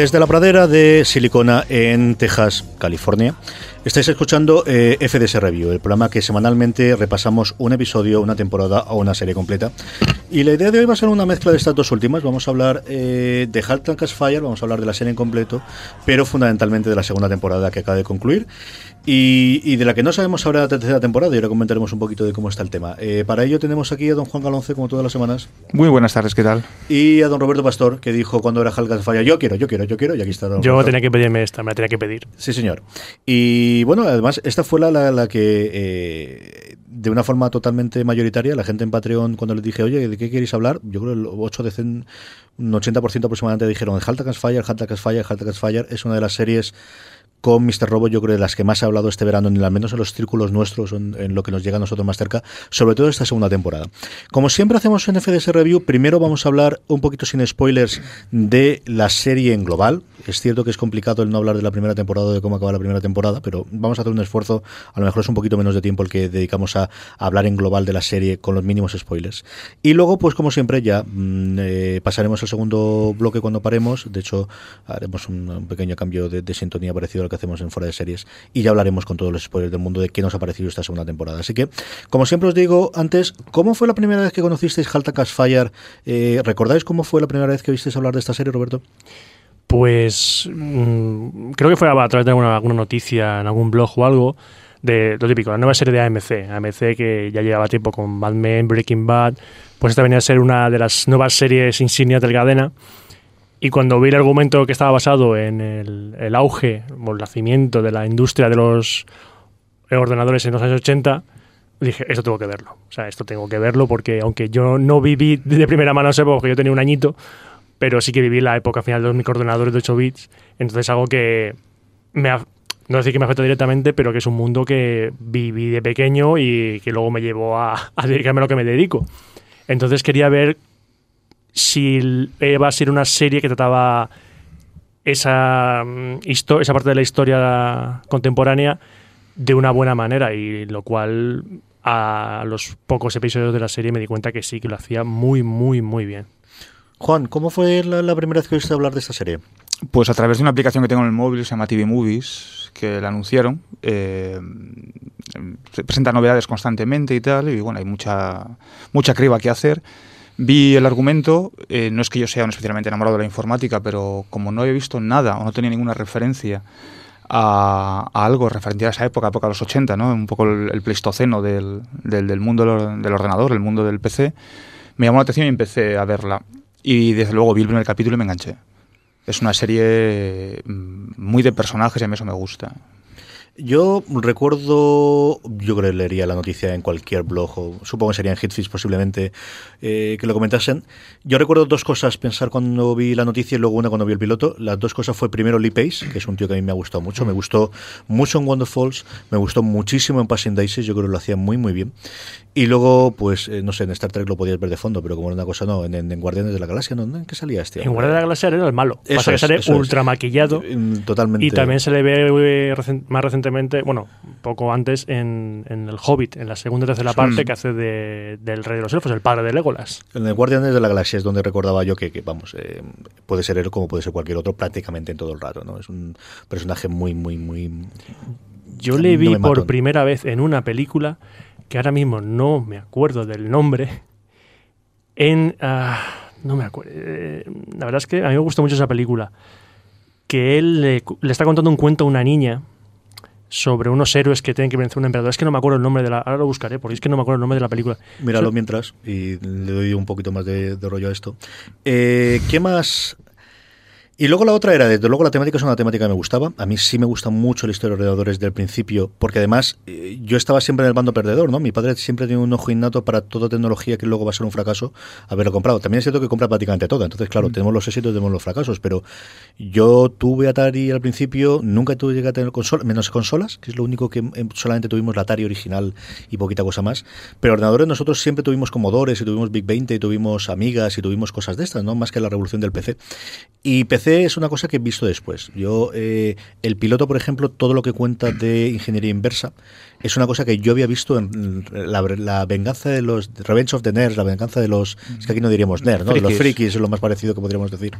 Desde la pradera de Silicona en Texas, California, estáis escuchando eh, FDS Review, el programa que semanalmente repasamos un episodio, una temporada o una serie completa. Y la idea de hoy va a ser una mezcla de estas dos últimas. Vamos a hablar eh, de Halt and Cast Fire, vamos a hablar de la serie en completo, pero fundamentalmente de la segunda temporada que acaba de concluir. Y, y de la que no sabemos ahora la tercera temporada, y ahora comentaremos un poquito de cómo está el tema. Eh, para ello tenemos aquí a don Juan Galonce, como todas las semanas, Muy buenas tardes, ¿qué tal? y a don Roberto Pastor, que dijo cuando era Halt Fire, yo quiero, yo quiero, yo quiero, y aquí está don Yo Roberto. tenía que pedirme esta, me la tenía que pedir. Sí, señor. Y bueno, además, esta fue la, la, la que, eh, de una forma totalmente mayoritaria, la gente en Patreon, cuando les dije, oye, ¿de qué queréis hablar? Yo creo que el 8 de cen- un 80% aproximadamente dijeron, Halt Cast Fire, Halt Cast Fire, Halt Cast Fire. Es una de las series con Mr. Robo, yo creo de las que más ha hablado este verano, en, al menos en los círculos nuestros, en, lo que nos llega a nosotros más cerca, sobre todo esta segunda temporada. Como siempre hacemos en FDS Review, primero vamos a hablar un poquito sin spoilers de la serie en global. Es cierto que es complicado el no hablar de la primera temporada de cómo acaba la primera temporada, pero vamos a hacer un esfuerzo, a lo mejor es un poquito menos de tiempo el que dedicamos a, hablar en global de la serie con los mínimos spoilers. Y luego, pues como siempre, ya mm, eh, pasaremos al segundo bloque cuando paremos. De hecho, haremos un, un pequeño cambio de, de sintonía parecido al que hacemos en Fuera de Series y ya hablaremos con todos los spoilers del mundo de qué nos ha parecido esta segunda temporada. Así que, como siempre os digo antes, ¿cómo fue la primera vez que conocisteis Halt and Cast Fire? Eh, ¿Recordáis cómo fue la primera vez que oísteis hablar de esta serie, Roberto? Pues mm, creo que fue a través de alguna, alguna noticia en algún blog o algo de lo típico, la nueva serie de AMC. AMC que ya llevaba tiempo con Mad Men, Breaking Bad, pues esta venía a ser una de las nuevas series insignias del cadena. Y cuando vi el argumento que estaba basado en el, el auge o el nacimiento de la industria de los ordenadores en los años 80, dije, esto tengo que verlo. O sea, esto tengo que verlo porque aunque yo no viví de primera mano esa porque yo tenía un añito, pero sí que viví la época final de los microordenadores de 8 bits. Entonces algo que me ha- no decir que me afecta directamente, pero que es un mundo que viví de pequeño y que luego me llevó a, a dedicarme a lo que me dedico. Entonces quería ver si l- iba a ser una serie que trataba esa, mm, esa parte de la historia contemporánea de una buena manera y lo cual a los pocos episodios de la serie me di cuenta que sí, que lo hacía muy, muy, muy bien. Juan, ¿cómo fue la, la primera vez que oíste hablar de esta serie? Pues a través de una aplicación que tengo en el móvil, se llama TV Movies, que la anunciaron. eh, se presentan novedades constantemente y tal, y bueno, hay mucha, mucha criba que hacer. Vi el argumento, eh, no es que yo sea un especialmente enamorado de la informática, pero como no había visto nada o no tenía ninguna referencia a, a algo referente a esa época, época de los 80, ¿no? un poco el, pleistoceno del, del, del mundo del ordenador, el mundo del PC, me llamó la atención y empecé a verla. Y desde luego vi el primer capítulo y me enganché. Es una serie mm, muy de personajes y a mí eso me gusta. Yo recuerdo, yo creo que leería la noticia en cualquier blog, o supongo que sería en Hitfish posiblemente, eh, que lo comentasen. Yo recuerdo dos cosas pensar cuando vi la noticia y luego una cuando vi el piloto. Las dos cosas fue primero Lee Pace, que es un tío que a mí me ha gustado mucho. Me gustó mucho en Wonderfalls, me gustó muchísimo en Passing Daisies, yo creo que lo hacía muy, muy bien. Y luego, pues, eh, no sé, en Star Trek lo podías ver de fondo, pero como era una cosa, no, en, en- Guardianes de la Galaxia, ¿no? ¿En qué salía este? En Guardia de la Galaxia era el malo. Eso Pasa que es, sale eso es. ultra maquillado. Mm, Totalmente. Y también se le ve eh, más recientemente, bueno, poco antes, en, en El Hobbit, en la segunda y tercera parte, que hace de- del Rey de los Elfos, el padre de Legolas. En el Guardianes de la Galaxia es donde recordaba yo que, que, vamos, eh, puede ser él como puede ser cualquier otro prácticamente en todo el rato, ¿no? Es un personaje muy, muy, muy... Yo le vi por primera vez en una película, que ahora mismo no me acuerdo del nombre, en... ah, no me acuerdo. eh, la verdad es que a mí me gustó mucho esa película. que él le, le está contando un cuento a una niña sobre unos héroes que tienen que vencer a un emperador. Es que no me acuerdo el nombre de la... Ahora lo buscaré, porque es que no me acuerdo el nombre de la película. Míralo mientras y le doy un poquito más de, de rollo a esto. Eh, ¿Qué más? Y luego la otra era, desde luego la temática es una temática que me gustaba. A mí sí me gusta mucho la historia de ordenadores desde el principio, porque además eh, yo estaba siempre en el bando perdedor, ¿no? Mi padre siempre tiene un ojo innato para toda tecnología que luego va a ser un fracaso haberlo comprado. También es cierto que compra prácticamente toda. Entonces, claro, tenemos los éxitos, tenemos los fracasos, pero yo tuve Atari al principio, nunca tuve llegué a tener consolas, menos consolas, que es lo único que eh, solamente tuvimos la Atari original y poquita cosa más. Pero ordenadores nosotros siempre tuvimos Commodores y tuvimos Big 20 y tuvimos Amigas y tuvimos cosas de estas, ¿no? Más que la revolución del PC. Y PC es una cosa que he visto después. Yo, eh, el piloto, por ejemplo, todo lo que cuenta de ingeniería inversa es una cosa que yo había visto en la, la venganza de los Revenge of the Nerds, la venganza de los es que aquí no diríamos nerd, ¿no? Los Frikis. frikis es lo más parecido que podríamos decir,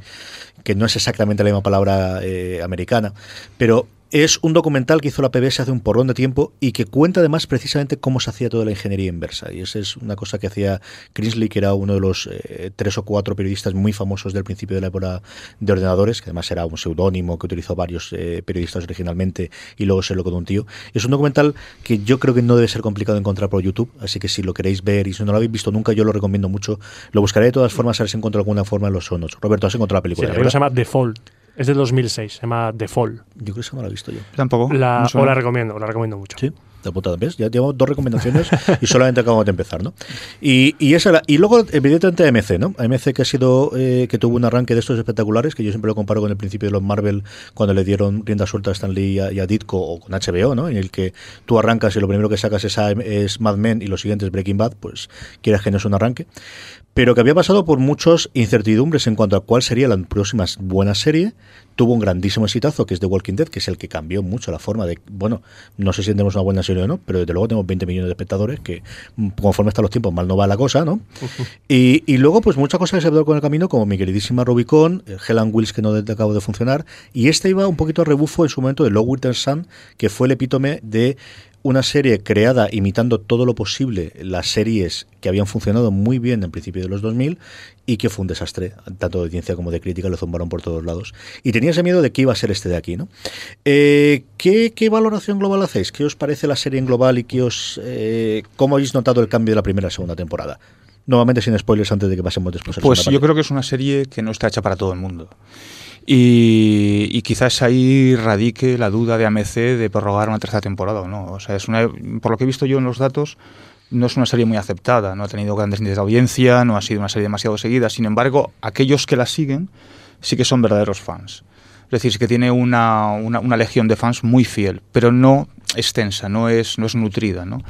que no es exactamente la misma palabra eh, americana, pero es un documental que hizo la PBS hace un porrón de tiempo y que cuenta además precisamente cómo se hacía toda la ingeniería inversa. Y esa es una cosa que hacía Kingsley, que era uno de los eh, tres o cuatro periodistas muy famosos del principio de la época de ordenadores, que además era un seudónimo que utilizó varios eh, periodistas originalmente y luego se lo con un tío. Es un documental que yo creo que no debe ser complicado encontrar por YouTube, así que si lo queréis ver y si no lo habéis visto nunca, yo lo recomiendo mucho. Lo buscaré de todas formas a ver si encuentro alguna forma en los sonos. Roberto, has encontrado la Sí, película. la ¿verdad? película se llama Fall. Es del 2006, se llama The Fall. Yo creo que esa no la he visto yo. Tampoco. La, suena. o la recomiendo, la recomiendo mucho. Sí, de puta ¿ves? Ya llevamos dos recomendaciones y solamente acabamos de empezar, ¿no? Y, y esa era- y luego, evidentemente, AMC, ¿no? AMC que ha sido, eh, que tuvo un arranque de estos espectaculares, que yo siempre lo comparo con el principio de los Marvel, cuando le dieron rienda suelta a Stan Lee y a, y a Ditko, o con HBO, ¿no? En el que tú arrancas y lo primero que sacas es, es Mad Men y lo siguiente es Breaking Bad, pues quieras que no es un arranque. Pero que había pasado por muchas incertidumbres en cuanto a cuál sería la próxima buena serie. Tuvo un grandísimo exitazo, que es The Walking Dead, que es el que cambió mucho la forma de. Bueno, no sé si tenemos una buena serie o no, pero desde luego tenemos 20 millones de espectadores, que conforme están los tiempos, mal no va la cosa, ¿no? y, y luego, pues muchas cosas que se han dado con el camino, como mi queridísima Rubicon, eh, Helen Wills, que no de- acabó de funcionar. Y este iba un poquito a rebufo en su momento de Low Winter Sun, que fue el epítome de una serie creada imitando todo lo posible las series que habían funcionado muy bien en principio de los 2000 y que fue un desastre, tanto de audiencia como de crítica, lo zumbaron por todos lados. Y tenía ese miedo de que iba a ser este de aquí, ¿no? Eh, ¿qué, qué valoración global hacéis? ¿Qué os parece la serie en global y qué os, eh, cómo habéis notado el cambio de la primera a segunda temporada? Nuevamente sin spoilers antes de que pasemos después a la Pues yo parte. creo que es una serie que no está hecha para todo el mundo. Y, y quizás ahí radique la duda de AMC de prorrogar una tercera temporada o no. O sea, es una, por lo que he visto yo en los datos, no es una serie muy aceptada, no ha tenido grandes índices de audiencia, no ha sido una serie demasiado seguida. Sin embargo, aquellos que la siguen sí que son verdaderos fans. Es decir, sí que tiene una, una, una legión de fans muy fiel, pero no extensa, no es, no es nutrida, ¿no?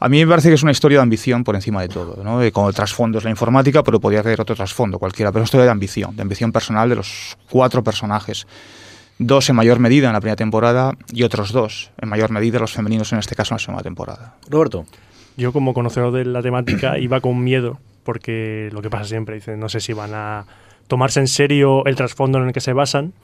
A mí me parece que es una historia de ambición por encima de todo, ¿no? De como trasfondo es la informática, pero podría haber otro trasfondo cualquiera, pero es una historia de ambición, de ambición personal de los cuatro personajes. Dos en mayor medida en la primera temporada y otros dos en mayor medida los femeninos en este caso en la segunda temporada. Roberto, Yo como conocedor de la temática iba con miedo porque lo que pasa siempre, dice, no sé si van a tomarse en serio el trasfondo en el que se basan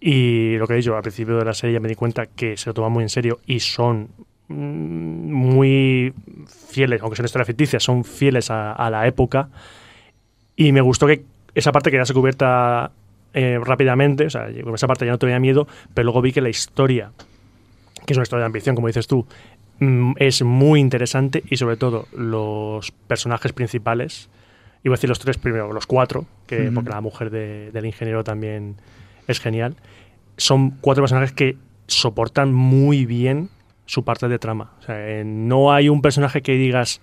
y lo que he dicho al principio de la serie ya me di cuenta que se lo toman muy en serio y son muy fieles, aunque son historias ficticias, son fieles a, a la época. Y me gustó que esa parte quedase cubierta eh, rápidamente, o sea, con esa parte ya no tenía miedo, pero luego vi que la historia, que es una historia de ambición, como dices tú, mm, es muy interesante y sobre todo los personajes principales, iba a decir los tres primero, los cuatro, que, porque la mujer de- del ingeniero también es genial, son cuatro personajes que soportan muy bien su parte de trama. O sea, eh, no hay un personaje que digas,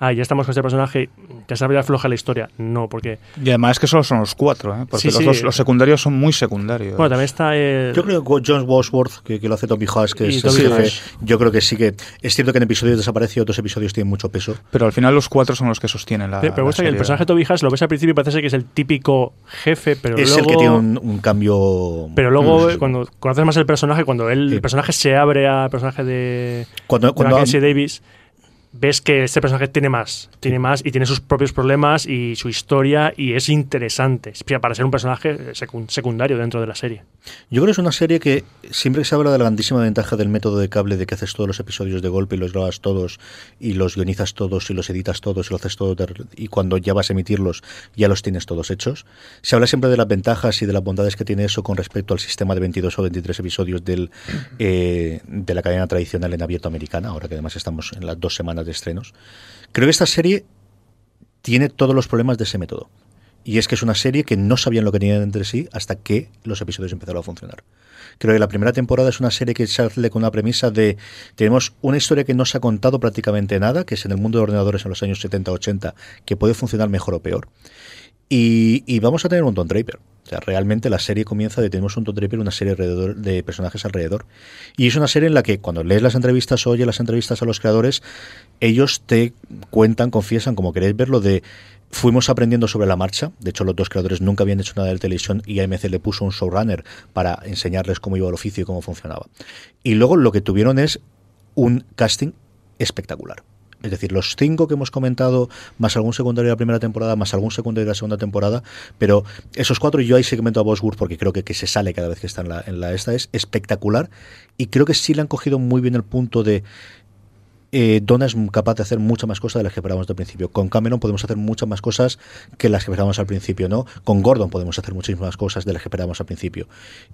ah, ya estamos con este personaje, ya sabe ya floja la historia. No, porque, Y además es que solo son los cuatro, ¿eh? porque Sí, los, sí. los- los secundarios son muy secundarios. bueno, también está el... Yo creo que John Bosworth, que, que lo hace Tommy Haas, que Y es el jefe, yo creo que sí que es cierto que en episodios desaparece y otros episodios tienen mucho peso. Pero al final los cuatro son los que sostienen la. Pero me la gusta que el personaje de Toby Haas lo ves al principio y parece ser que es el típico jefe, pero es luego... el que tiene un, un cambio. Pero luego, cuando conoces más el personaje, cuando él, Sí. el personaje se abre al personaje de, cuando, de cuando, Davis, ves que este personaje tiene más, tiene más y tiene sus propios problemas y su historia y es interesante para ser un personaje secun- secundario dentro de la serie. Yo creo que es una serie que siempre se habla de la grandísima ventaja del método de cable, de que haces todos los episodios de golpe y los grabas todos y los guionizas todos y los editas todos y lo haces todo y cuando ya vas a emitirlos ya los tienes todos hechos. Se habla siempre de las ventajas y de las bondades que tiene eso con respecto al sistema de 22 o 23 episodios del, eh, de la cadena tradicional en abierto americana, ahora que además estamos en las dos semanas de estrenos. Creo que esta serie tiene todos los problemas de ese método. Y es que es una serie que no sabían lo que tenían entre sí hasta que los episodios empezaron a funcionar. Creo que la primera temporada es una serie que sale con una premisa de tenemos una historia que no se ha contado prácticamente nada, que es en el mundo de ordenadores en los años 70-80, que puede funcionar mejor o peor. Y, vamos a tener un Don Draper. O sea, realmente la serie comienza de tenemos un Don Draper, una serie alrededor de personajes alrededor. Y es una serie en la que cuando lees las entrevistas oyes las entrevistas a los creadores, ellos te cuentan, confiesan, como queréis verlo, de fuimos aprendiendo sobre la marcha. De hecho, los dos creadores nunca habían hecho nada de televisión y AMC le puso un showrunner para enseñarles cómo iba el oficio y cómo funcionaba. Y luego lo que tuvieron es un casting espectacular. Es decir, los cinco que hemos comentado, más algún secundario de la primera temporada, más algún secundario de la segunda temporada, pero esos cuatro, yo ahí segmento a Bosworth porque creo que, que se sale cada vez que está en la, en la esta, es espectacular y creo que sí le han cogido muy bien el punto de eh, Donna es capaz de hacer muchas más cosas de las que esperábamos al principio. Con Cameron podemos hacer muchas más cosas que las que esperábamos al principio, ¿no? Con Gordon podemos hacer muchísimas cosas de las que esperábamos al principio.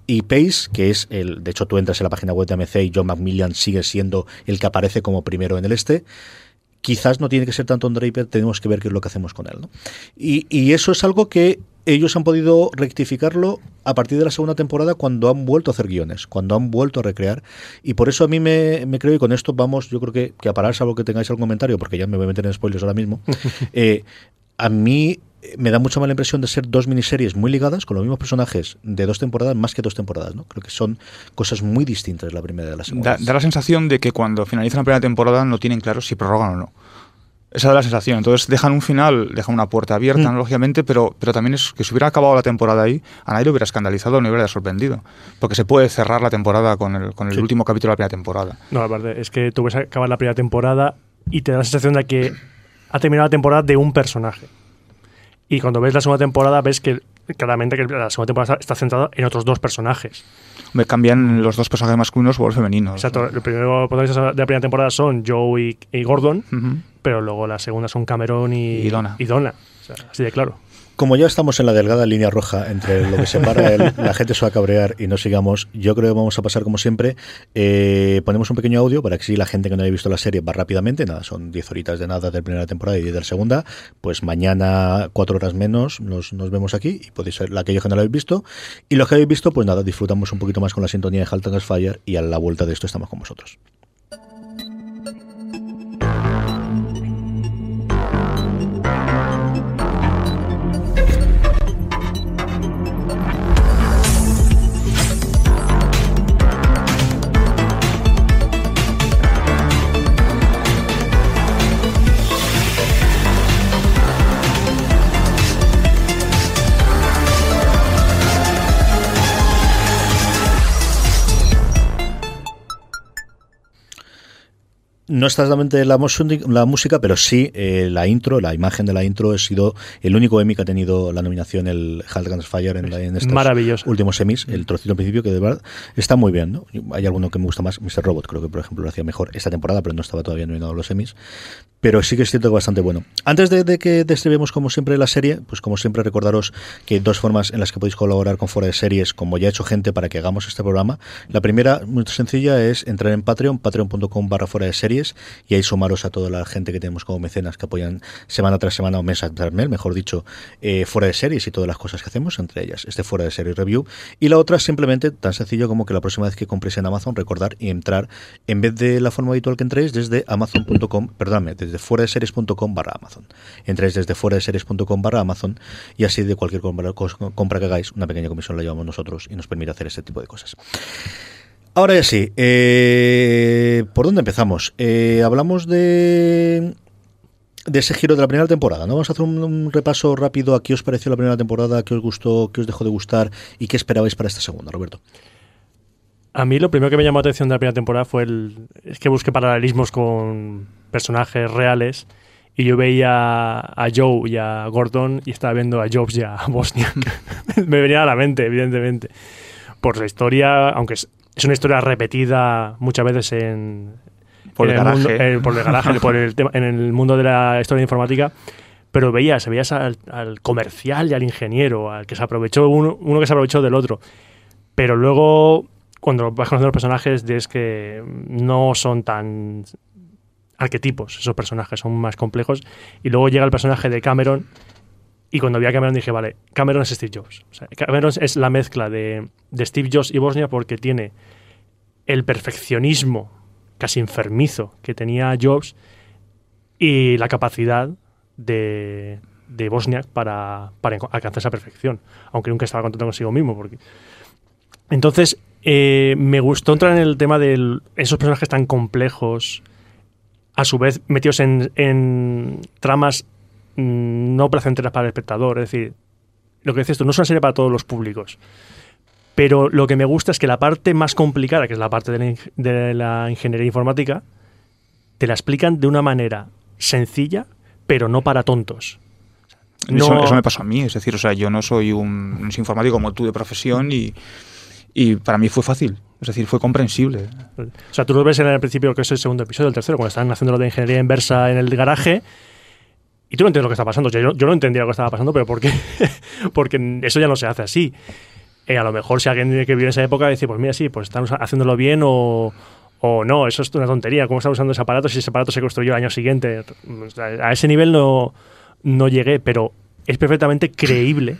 Y Pace, que es el, de hecho tú entras en la página web de AMC y John McMillan sigue siendo el que aparece como primero en el este. Quizás no tiene que ser tanto un Draper, tenemos que ver qué es lo que hacemos con él, ¿no? Y eso es algo que ellos han podido rectificarlo a partir de la segunda temporada cuando han vuelto a hacer guiones, cuando han vuelto a recrear. Y por eso a mí me, me creo, y con esto vamos, yo creo que, que a parar, salvo que tengáis algún comentario, porque ya me voy a meter en spoilers ahora mismo. eh, a mí me da mucha mala impresión de ser dos miniseries muy ligadas con los mismos personajes de dos temporadas, más que dos temporadas, ¿no? Creo que son cosas muy distintas la primera de la segunda. Da, da la sensación de que cuando finalizan la primera temporada no tienen claro si prorrogan o no. Esa da la sensación. Entonces dejan un final, dejan una puerta abierta, Mm. lógicamente, pero, pero también es que si hubiera acabado la temporada ahí, a nadie le hubiera escandalizado, no hubiera sorprendido. Porque se puede cerrar la temporada con el, con el Sí. último capítulo de la primera temporada. No, aparte, es que tú ves acabar la primera temporada y te da la sensación de que ha terminado la temporada de un personaje. Y cuando ves la segunda temporada ves que claramente que la segunda temporada está centrada en otros dos personajes. Me cambian los dos personajes masculinos por los femeninos. Exacto, los primeros protagonistas de la primera temporada son Joe y, y Gordon. Pero luego la segunda son Cameron y, Y Donna. y Donna. O sea, así de claro. Como ya estamos en la delgada línea roja entre lo que separa el- la gente se va a cabrear y no sigamos, yo creo que vamos a pasar como siempre. Eh, ponemos un pequeño audio para que si la gente que no haya visto la serie va rápidamente, nada, son 10 horitas de nada de la primera temporada y 10 de la segunda, pues mañana 4 horas menos nos, nos vemos aquí y podéis ser aquellos que no lo habéis visto. Y los que habéis visto, pues nada, disfrutamos un poquito más con la sintonía de Halt and Fire y a la vuelta de esto estamos con vosotros. No está exactamente la, música- la música, pero sí eh, la intro, la imagen de la intro ha sido el único Emmy que ha tenido la nominación, el Halt Guns Fire, en, la- en estos últimos semis, el trocito al principio, que de verdad está muy bien. ¿no? Hay alguno que me gusta más, Mr. Robot, creo que por ejemplo lo hacía mejor esta temporada, pero no estaba todavía nominado a los semis. Pero sí que es cierto que bastante bueno. Antes de, de que describamos como siempre la serie, pues como siempre recordaros que hay dos formas en las que podéis colaborar con Fuera de Series, como ya he hecho gente para que hagamos este programa. La primera, muy sencilla, es entrar en Patreon, patreon.com barra fuera de series, y ahí sumaros a toda la gente que tenemos como mecenas que apoyan semana tras semana o mes tras mes, mejor dicho, eh, fuera de series y todas las cosas que hacemos, entre ellas este fuera de series review. Y la otra, simplemente tan sencillo como que la próxima vez que compréis en Amazon, recordar y entrar, en vez de la forma habitual que entréis, desde amazon.com, perdóname, desde fuera de series.com barra Amazon. Entréis desde fuera de series.com barra Amazon y así de cualquier compra que hagáis, una pequeña comisión la llevamos nosotros y nos permite hacer este tipo de cosas. Ahora ya sí, eh, ¿por dónde empezamos? Eh, hablamos de de ese giro de la primera temporada, ¿no? Vamos a hacer un, repaso rápido a qué os pareció la primera temporada, qué os gustó, qué os dejó de gustar y qué esperabais para esta segunda, Roberto. A mí lo primero que me llamó la atención de la primera temporada fue el. Es que busqué paralelismos con, personajes reales y yo veía a Joe y a Gordon y estaba viendo a Jobs y a Bosniak. Me venía a la mente, evidentemente. Por la historia, aunque es, es una historia repetida muchas veces en, Por el en mundo- por el garaje, por el tema- en el mundo de la historia informática. Pero veías, veías al, al comercial y al ingeniero, al que se aprovechó uno, uno que se aprovechó del otro. Pero luego, cuando vas conociendo los personajes, ves que no son tan arquetipos esos personajes, son más complejos. Y luego llega el personaje de Cameron. Y cuando vi a Cameron dije, vale, Cameron es Steve Jobs. Cameron es la mezcla de, de Steve Jobs y Bosnia porque tiene el perfeccionismo casi enfermizo que tenía Jobs y la capacidad de, de Bosniak para, para alcanzar esa perfección, aunque nunca estaba contento consigo mismo. Porque... Entonces, eh, me gustó entrar en el tema de esos personajes tan complejos, a su vez metidos en, en tramas no placenteras para el espectador. Es decir, lo que dices tú, no es una serie para todos los públicos. Pero lo que me gusta es que la parte más complicada, que es la parte de la, de la ingeniería informática, te la explican de una manera sencilla, pero no para tontos. Eso, me pasó a mí, es decir, o sea, yo no soy un, un informático como tú de profesión y, y para mí fue fácil, es decir, fue comprensible. O sea, tú lo ves en el principio, que es el segundo episodio, el tercero, cuando están haciendo lo de ingeniería inversa en el garaje, y tú no entiendes lo que está pasando. Yo, yo no entendía lo que estaba pasando, pero ¿por qué? Porque eso ya no se hace así. Eh, a lo mejor si alguien que vive en esa época dice, pues mira, sí, pues están haciéndolo bien o, o no, eso es una tontería. ¿Cómo están usando ese aparato si ese aparato se construyó el año siguiente? A ese nivel no, no llegué, pero es perfectamente creíble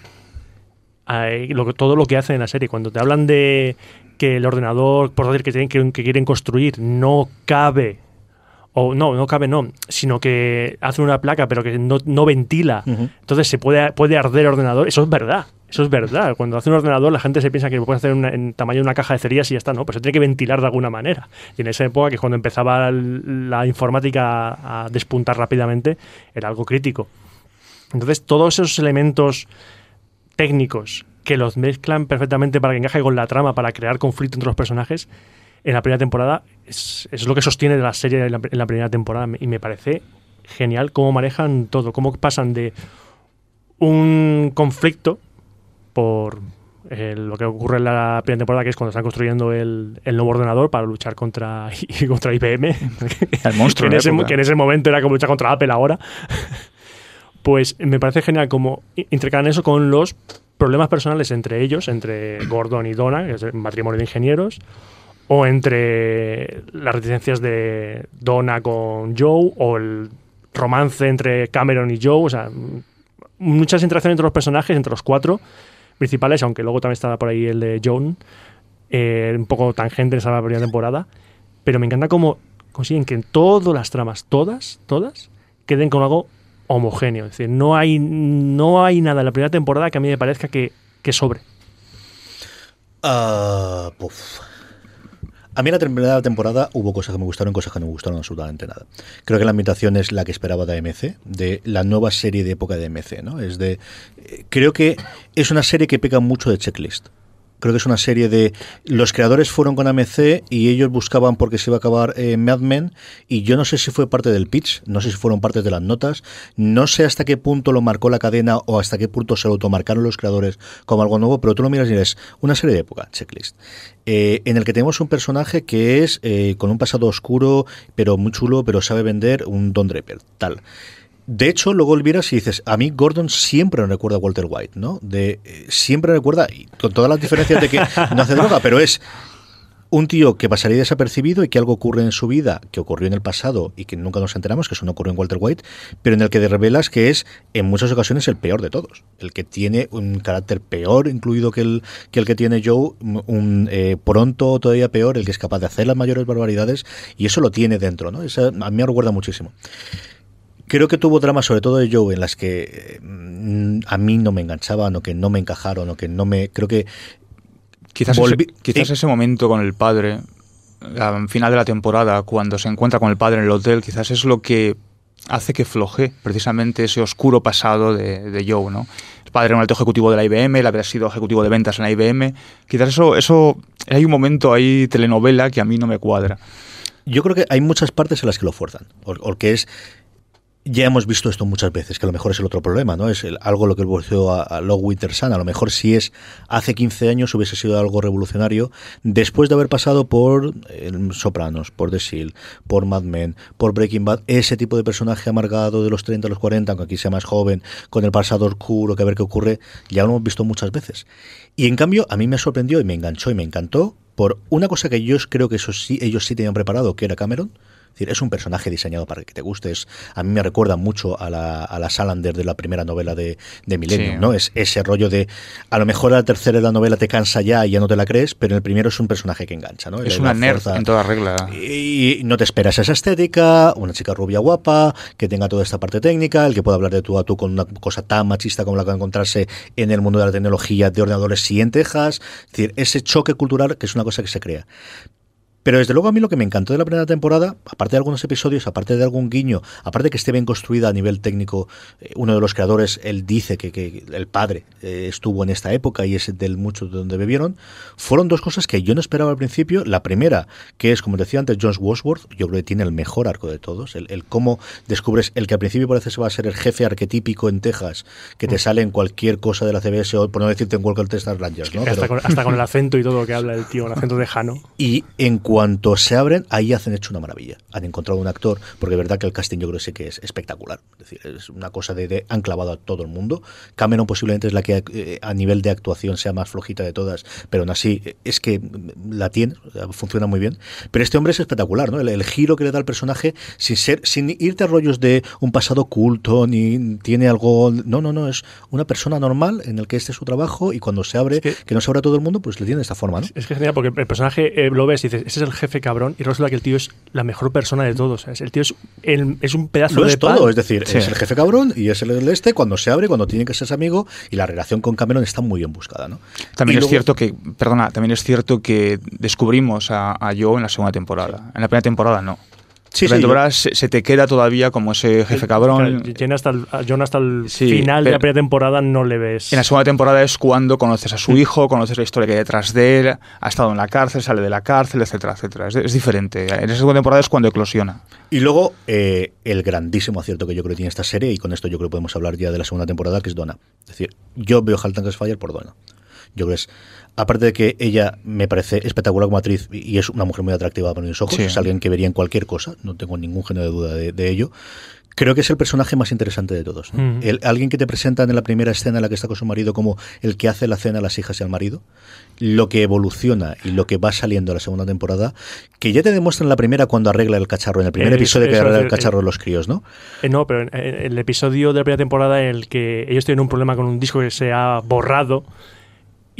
eh, lo todo lo que hacen en la serie. Cuando te hablan de que el ordenador, por decir que, tienen, que quieren construir, no cabe, o no, no cabe, no, sino que hace una placa pero que no, no ventila, entonces se puede, puede arder el ordenador. Eso es verdad. Eso es verdad. Cuando hace un ordenador, la gente se piensa que lo puede hacer una- en tamaño de una caja de cerillas y ya está. No, pues se tiene que ventilar de alguna manera. Y en esa época, que es cuando empezaba la informática a despuntar rápidamente, era algo crítico. Entonces, todos esos elementos técnicos que los mezclan perfectamente para que encaje con la trama, para crear conflicto entre los personajes, en la primera temporada es, es lo que sostiene la serie en la, en la primera temporada. Y me parece genial cómo manejan todo, cómo pasan de un conflicto por eh, lo que ocurre en la primera temporada, que es cuando están construyendo el, el nuevo ordenador para luchar contra, contra IBM. El monstruo que, en de ese, que en ese momento era como luchar contra Apple ahora. pues me parece genial como intercalan eso con los problemas personales entre ellos, entre Gordon y Donna, que es el matrimonio de ingenieros, o entre las reticencias de Donna con Joe, o el romance entre Cameron y Joe, o sea, muchas interacciones entre los personajes, entre los cuatro principales, aunque luego también estaba por ahí el de John, eh, un poco tangente en esa primera temporada, pero me encanta cómo consiguen que en todas las tramas, todas, todas, queden con algo homogéneo. Es decir, no hay, no hay nada en la primera temporada que a mí me parezca que, que sobre. Ah, puf. A mí en la primera temporada hubo cosas que me gustaron y cosas que no me gustaron absolutamente nada. Creo que la ambientación es la que esperaba de AMC, de la nueva serie de época de AMC, ¿no? Es de eh, creo que es una serie que peca mucho de checklist. Creo que es una serie de los creadores fueron con AMC y ellos buscaban porque se iba a acabar eh, Mad Men y yo no sé si fue parte del pitch, no sé si fueron parte de las notas, no sé hasta qué punto lo marcó la cadena o hasta qué punto se lo automarcaron los creadores como algo nuevo, pero tú lo miras y eres una serie de época, checklist, eh, en el que tenemos un personaje que es eh, con un pasado oscuro, pero muy chulo, pero sabe vender un Don Draper, tal. De hecho, luego olvidas y dices, a mí Gordon siempre me recuerda a Walter White, ¿no? De, eh, siempre me recuerda, y con todas las diferencias de que no hace droga, pero es un tío que pasaría desapercibido y que algo ocurre en su vida, que ocurrió en el pasado y que nunca nos enteramos, que eso no ocurrió en Walter White, pero en el que revelas que es en muchas ocasiones el peor de todos, el que tiene un carácter peor incluido que el que, el que tiene Joe, un eh, pronto todavía peor, el que es capaz de hacer las mayores barbaridades y eso lo tiene dentro, ¿no? Esa, a mí me recuerda muchísimo. Creo que tuvo dramas, sobre todo de Joe, en las que mm, a mí no me enganchaban o que no me encajaron o que no me... Creo que Quizás, ese, quizás eh. ese momento con el padre, al final de la temporada, cuando se encuentra con el padre en el hotel, quizás es lo que hace que floje precisamente ese oscuro pasado de, de Joe, ¿no? El padre era un alto ejecutivo de la IBM, él había sido ejecutivo de ventas en la IBM. Quizás eso, eso hay un momento ahí telenovela que a mí no me cuadra. Yo creo que hay muchas partes en las que lo fuerzan, o, o que es ya hemos visto esto muchas veces, que a lo mejor es el otro problema, ¿no? Es el- algo lo que evolucionó a, a Log Winter Sun. A lo mejor si es hace 15 años hubiese sido algo revolucionario, después de haber pasado por eh, Sopranos, por The Seal, por Mad Men, por Breaking Bad, ese tipo de personaje amargado de los 30 a los 40, aunque aquí sea más joven, con el pasado oscuro, que a ver qué ocurre, ya lo hemos visto muchas veces. Y en cambio, a mí me sorprendió y me enganchó y me encantó por una cosa que yo creo que eso sí, ellos sí tenían preparado, que era Cameron. Es decir, es un personaje diseñado para que te guste. Es- a mí me recuerda mucho a la, a la Salander de la primera novela de, de Millennium, Sí. ¿no? Es ese rollo de, a lo mejor la tercera de la novela te cansa ya y ya no te la crees, pero en el primero es un personaje que engancha, ¿no? Es una nerd en toda regla. y no te esperas esa estética, una chica rubia guapa, que tenga toda esta parte técnica, el que pueda hablar de tú a tú con una cosa tan machista como la que va a encontrarse en el mundo de la tecnología de ordenadores y en Texas. Es decir, ese choque cultural que es una cosa que se crea. Pero desde luego a mí lo que me encantó de la primera temporada, aparte de algunos episodios, aparte de algún guiño, aparte de que esté bien construida a nivel técnico, eh, uno de los creadores, él dice que, que el padre eh, estuvo en esta época y es del mucho de donde bebieron, fueron dos cosas que yo no esperaba al principio. La primera, que es, como decía antes, Josh Wadsworth, yo creo que tiene el mejor arco de todos, el, el cómo descubres, el que al principio parece que va a ser el jefe arquetípico en Texas, que te sale en cualquier cosa de la CBS, o por no decirte en cualquier Texas Rangers, ¿no? hasta, Pero- con, hasta con el acento y todo lo que habla el tío, el acento tejano. y en cuanto se abren, ahí hacen hecho una maravilla. Han encontrado un actor, porque es verdad que el casting yo creo que sí que es espectacular. Es decir, es una cosa de, de- han clavado a todo el mundo. Cameron posiblemente es la que eh, a nivel de actuación sea más flojita de todas, pero aún así eh, es que mm, la tiene, funciona muy bien. Pero este hombre es espectacular, ¿no? El, el giro que le da al personaje sin ser, sin irte a rollos de un pasado oculto, ni tiene algo. No, no, no, es una persona normal en el que este es su trabajo y cuando se abre, Es que, que- no se abre a todo el mundo, pues le tiene de esta forma, ¿no? Es que es genial porque el personaje eh, lo ves y dices, es el jefe cabrón, y resulta que el tío es la mejor persona de todos. ¿sabes? El tío es, el- es un pedazo Lo de es pan. todo, es decir, Sí. es el jefe cabrón y es el, el este cuando se abre, cuando tiene que ser amigo y la relación con Cameron está muy bien buscada, ¿no? También Y es luego- cierto que, perdona, también es cierto que descubrimos a, a Joe en la segunda temporada. En la primera temporada no. Sí, en la sí, se, se te queda todavía como ese jefe cabrón. Claro, John hasta el, John hasta el Sí, final de la primera temporada no le ves. En la segunda temporada es cuando conoces a Mm. su hijo, conoces la historia que hay detrás de él, ha estado en la cárcel, sale de la cárcel, etcétera, etcétera. Es, es diferente. En esa segunda temporada es cuando eclosiona. Y luego eh, el grandísimo acierto que yo creo que tiene esta serie, y con esto yo creo que podemos hablar ya de la segunda temporada, que es Donna. Es decir, yo veo Halt and Fire por Donna. Yo creo que es, aparte de que ella me parece espectacular como actriz y es una mujer muy atractiva para mis ojos, Sí. es alguien que vería en cualquier cosa, no tengo ningún género de duda de, de ello. Creo que es el personaje más interesante de todos. ¿no? Mm. El- alguien que te presentan en la primera escena en la que está con su marido como el que hace la cena a las hijas y al marido, lo que evoluciona y lo que va saliendo en la segunda temporada, que ya te demuestra en la primera cuando arregla el cacharro, en el primer Eh, episodio que eso, arregla el eh, cacharro de los críos, ¿no? Eh, no, pero en, en el episodio de la primera temporada en el que ellos tienen un problema con un disco que se ha borrado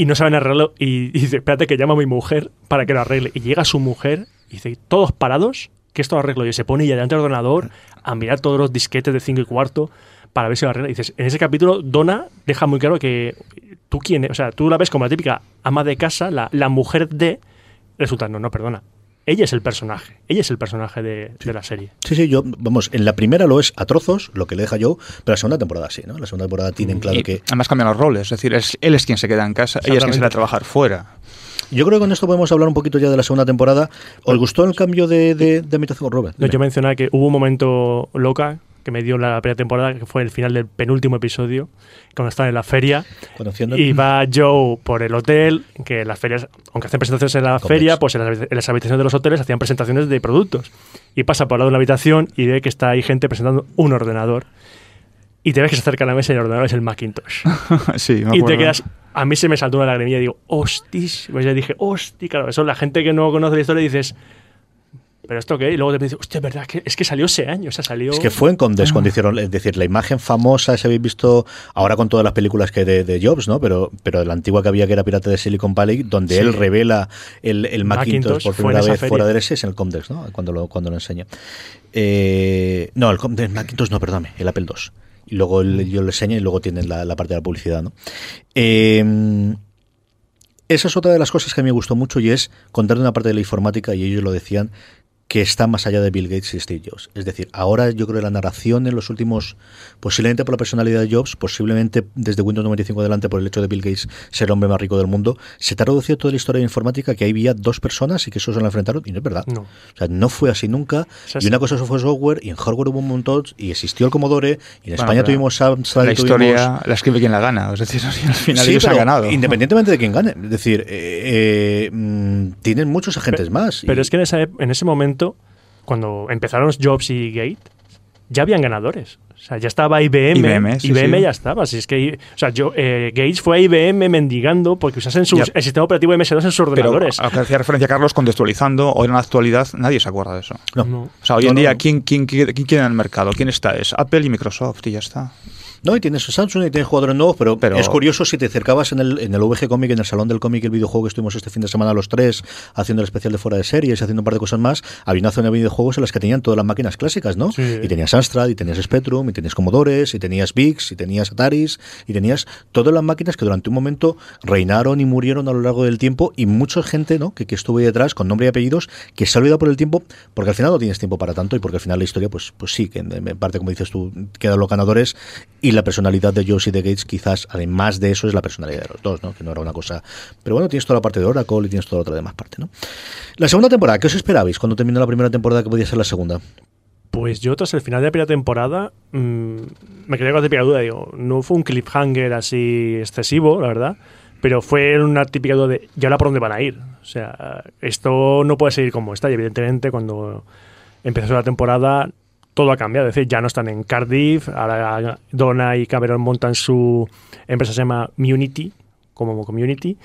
y no saben arreglarlo y, dice, espérate que llamo a mi mujer para que lo arregle. Y llega su mujer y dice, todos parados, que esto lo arreglo. Y se pone ella delante del ordenador a mirar todos los disquetes de 5 y cuarto para ver si lo arregla. Y dices, en ese capítulo, Donna deja muy claro que tú quién o sea, tú la ves como la típica ama de casa, la, la mujer de... Resulta, no, no, perdona. Ella es el personaje, ella es el personaje de, de la serie. Sí, sí, yo, vamos, en la primera lo es a trozos, lo que le deja yo, pero la segunda temporada sí, ¿no? La segunda temporada tienen claro Y que... además cambian los roles. Es decir, es- él es quien se queda en casa, ella es quien se va a trabajar fuera. Yo creo que con esto podemos hablar un poquito ya de la segunda temporada. ¿Os gustó el cambio de, de, de ambientación Robert? No, yo mencionaba que hubo un momento loca que me dio la primera temporada, que fue el final del penúltimo episodio, cuando están en la feria. Conociendo Y va Joe por el hotel, que en las ferias, aunque hacen presentaciones en la Complex. feria, pues en las, en las habitaciones de los hoteles hacían presentaciones de productos. Y pasa por al lado de una habitación y ve que está ahí gente presentando un ordenador. Y te ves que se acerca a la mesa y el ordenador es el Macintosh. sí, me y te quedas. A mí se me saltó una lagrimilla y digo, hostis. Pues yo dije, hosti, claro, eso la gente que no conoce la historia dices, ¿pero esto qué? Y luego te dices, hostia, es verdad, que, es que salió ese año, o sea, salió. Es que fue en Condes cuando hicieron, es decir, la imagen famosa, si habéis visto ahora con todas las películas que de, de Jobs, ¿no? Pero, pero la antigua que había que era Pirata de Silicon Valley, donde Sí. él revela el, el Macintosh Macintosh por primera vez feria. fuera del S es en el Comdex, ¿no? Cuando lo, cuando lo enseña. Eh, no, el Comdex, Macintosh no, perdóname, el Apple II. Y luego el- yo lo enseño y luego tienen la, la parte de la publicidad, ¿no? Eh, esa es otra de las cosas que a mí me gustó mucho y es contar una parte de la informática, y ellos lo decían, que está más allá de Bill Gates y Steve Jobs. Es decir, ahora yo creo que la narración en los últimos, posiblemente por la personalidad de Jobs, posiblemente desde Windows 95 adelante por el hecho de Bill Gates ser el hombre más rico del mundo, se te ha reducido toda la historia de informática que había dos personas y que eso se lo enfrentaron y no es verdad. No. O sea, no fue así nunca. Es Y una cosa fue software y en hardware hubo un montón y existió el Commodore y en España tuvimos Amstrad La tuvimos- historia la escribe quien la gana. Es decir, al final Sí, ellos han ganado. Independientemente de quién gane. Es decir, eh, eh, mm, tienen muchos agentes más. Pero y- es que en, esa en ese momento, cuando empezaron Jobs y Gate, ya habían ganadores. O sea, ya estaba IBM. IBM, sí, IBM sí. ya estaba. Si es que, o sea, yo, eh, Gates fue a IBM mendigando porque usasen sus, el sistema operativo MS2 en sus Pero ordenadores. a lo que hacía referencia Carlos, contextualizando, hoy en la actualidad nadie se acuerda de eso. No. No. O sea, hoy No, en no, día, no. ¿quién, quién, quién, quién queda en el mercado? ¿Quién está? Es Apple y Microsoft y ya está. No, y tienes Samsung y tienes jugadores nuevos, pero, Pero- es curioso si te acercabas en el, en el VG Comic, en el Salón del Cómic, el videojuego que estuvimos este fin de semana los tres, haciendo el especial de fuera de series y haciendo un par de cosas más, había una zona de videojuegos en las que tenían todas las máquinas clásicas, ¿no? Sí. Y tenías Amstrad, y tenías Spectrum, y tenías Commodores, y tenías VIX, y tenías Ataris, y tenías todas las máquinas que durante un momento reinaron y murieron a lo largo del tiempo, y mucha gente, ¿no? Que, que estuvo ahí detrás, con nombre y apellidos, que se ha olvidado por el tiempo, porque al final no tienes tiempo para tanto, y porque al final la historia, pues, pues sí, que en, en parte, como dices tú, quedan los ganadores, y la personalidad de y de Gates, quizás, además de eso, es la personalidad de los dos, ¿no? Que no era una cosa. Pero bueno, tienes toda la parte de Oracle y tienes toda la otra demás parte, ¿no? La segunda temporada, ¿qué os esperabais cuando terminó la primera temporada que podía ser la segunda? Pues yo tras el final de la primera temporada mm, me quedé con la típica duda. Digo, no fue un cliffhanger así excesivo, la verdad, pero fue una típica duda de, ¿y ahora por dónde van a ir? O sea, esto no puede seguir como está. Y evidentemente cuando empezó la temporada todo ha cambiado. Es decir, ya no están en Cardiff, ahora Donna y Cameron montan su empresa, se llama Munity, como Community.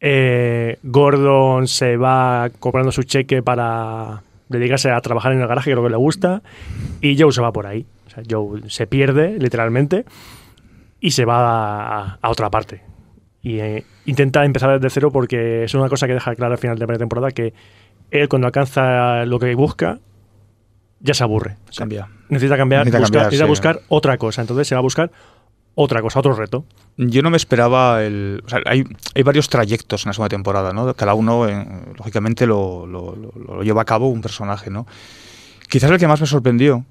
Eh, Gordon se va comprando su cheque para dedicarse a trabajar en el garaje, que creo que le gusta, y Joe se va por ahí. Joe se pierde, literalmente, y se va a, a otra parte. Y eh, intenta empezar desde cero porque es una cosa que deja clara al final de la primera temporada que él cuando alcanza lo que busca ya se aburre. O sea, Cambia. necesita cambiar, Necesita buscar- cambiar, necesita sí. buscar otra cosa. Entonces se va a buscar otra cosa, otro reto. Yo no me esperaba el. O sea, hay, hay varios trayectos en la segunda temporada, ¿no? Cada uno, eh, lógicamente, lo, lo- lo- lo lleva a cabo un personaje, ¿no? Quizás el que más me sorprendió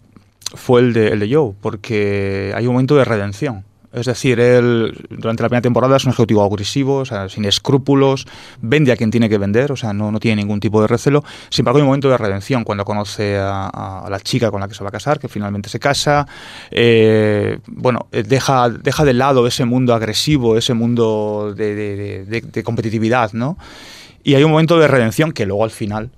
fue el de, el de Joe, porque hay un momento de redención. Es decir, él durante la primera temporada es un ejecutivo agresivo, o sea, sin escrúpulos, vende a quien tiene que vender, o sea, no, no tiene ningún tipo de recelo. Sin embargo, hay un momento de redención cuando conoce a, la chica con la que se va a casar, que finalmente se casa. eh, bueno, deja, deja de lado ese mundo agresivo, ese mundo de- de- de competitividad, ¿no? Y hay un momento de redención que luego al final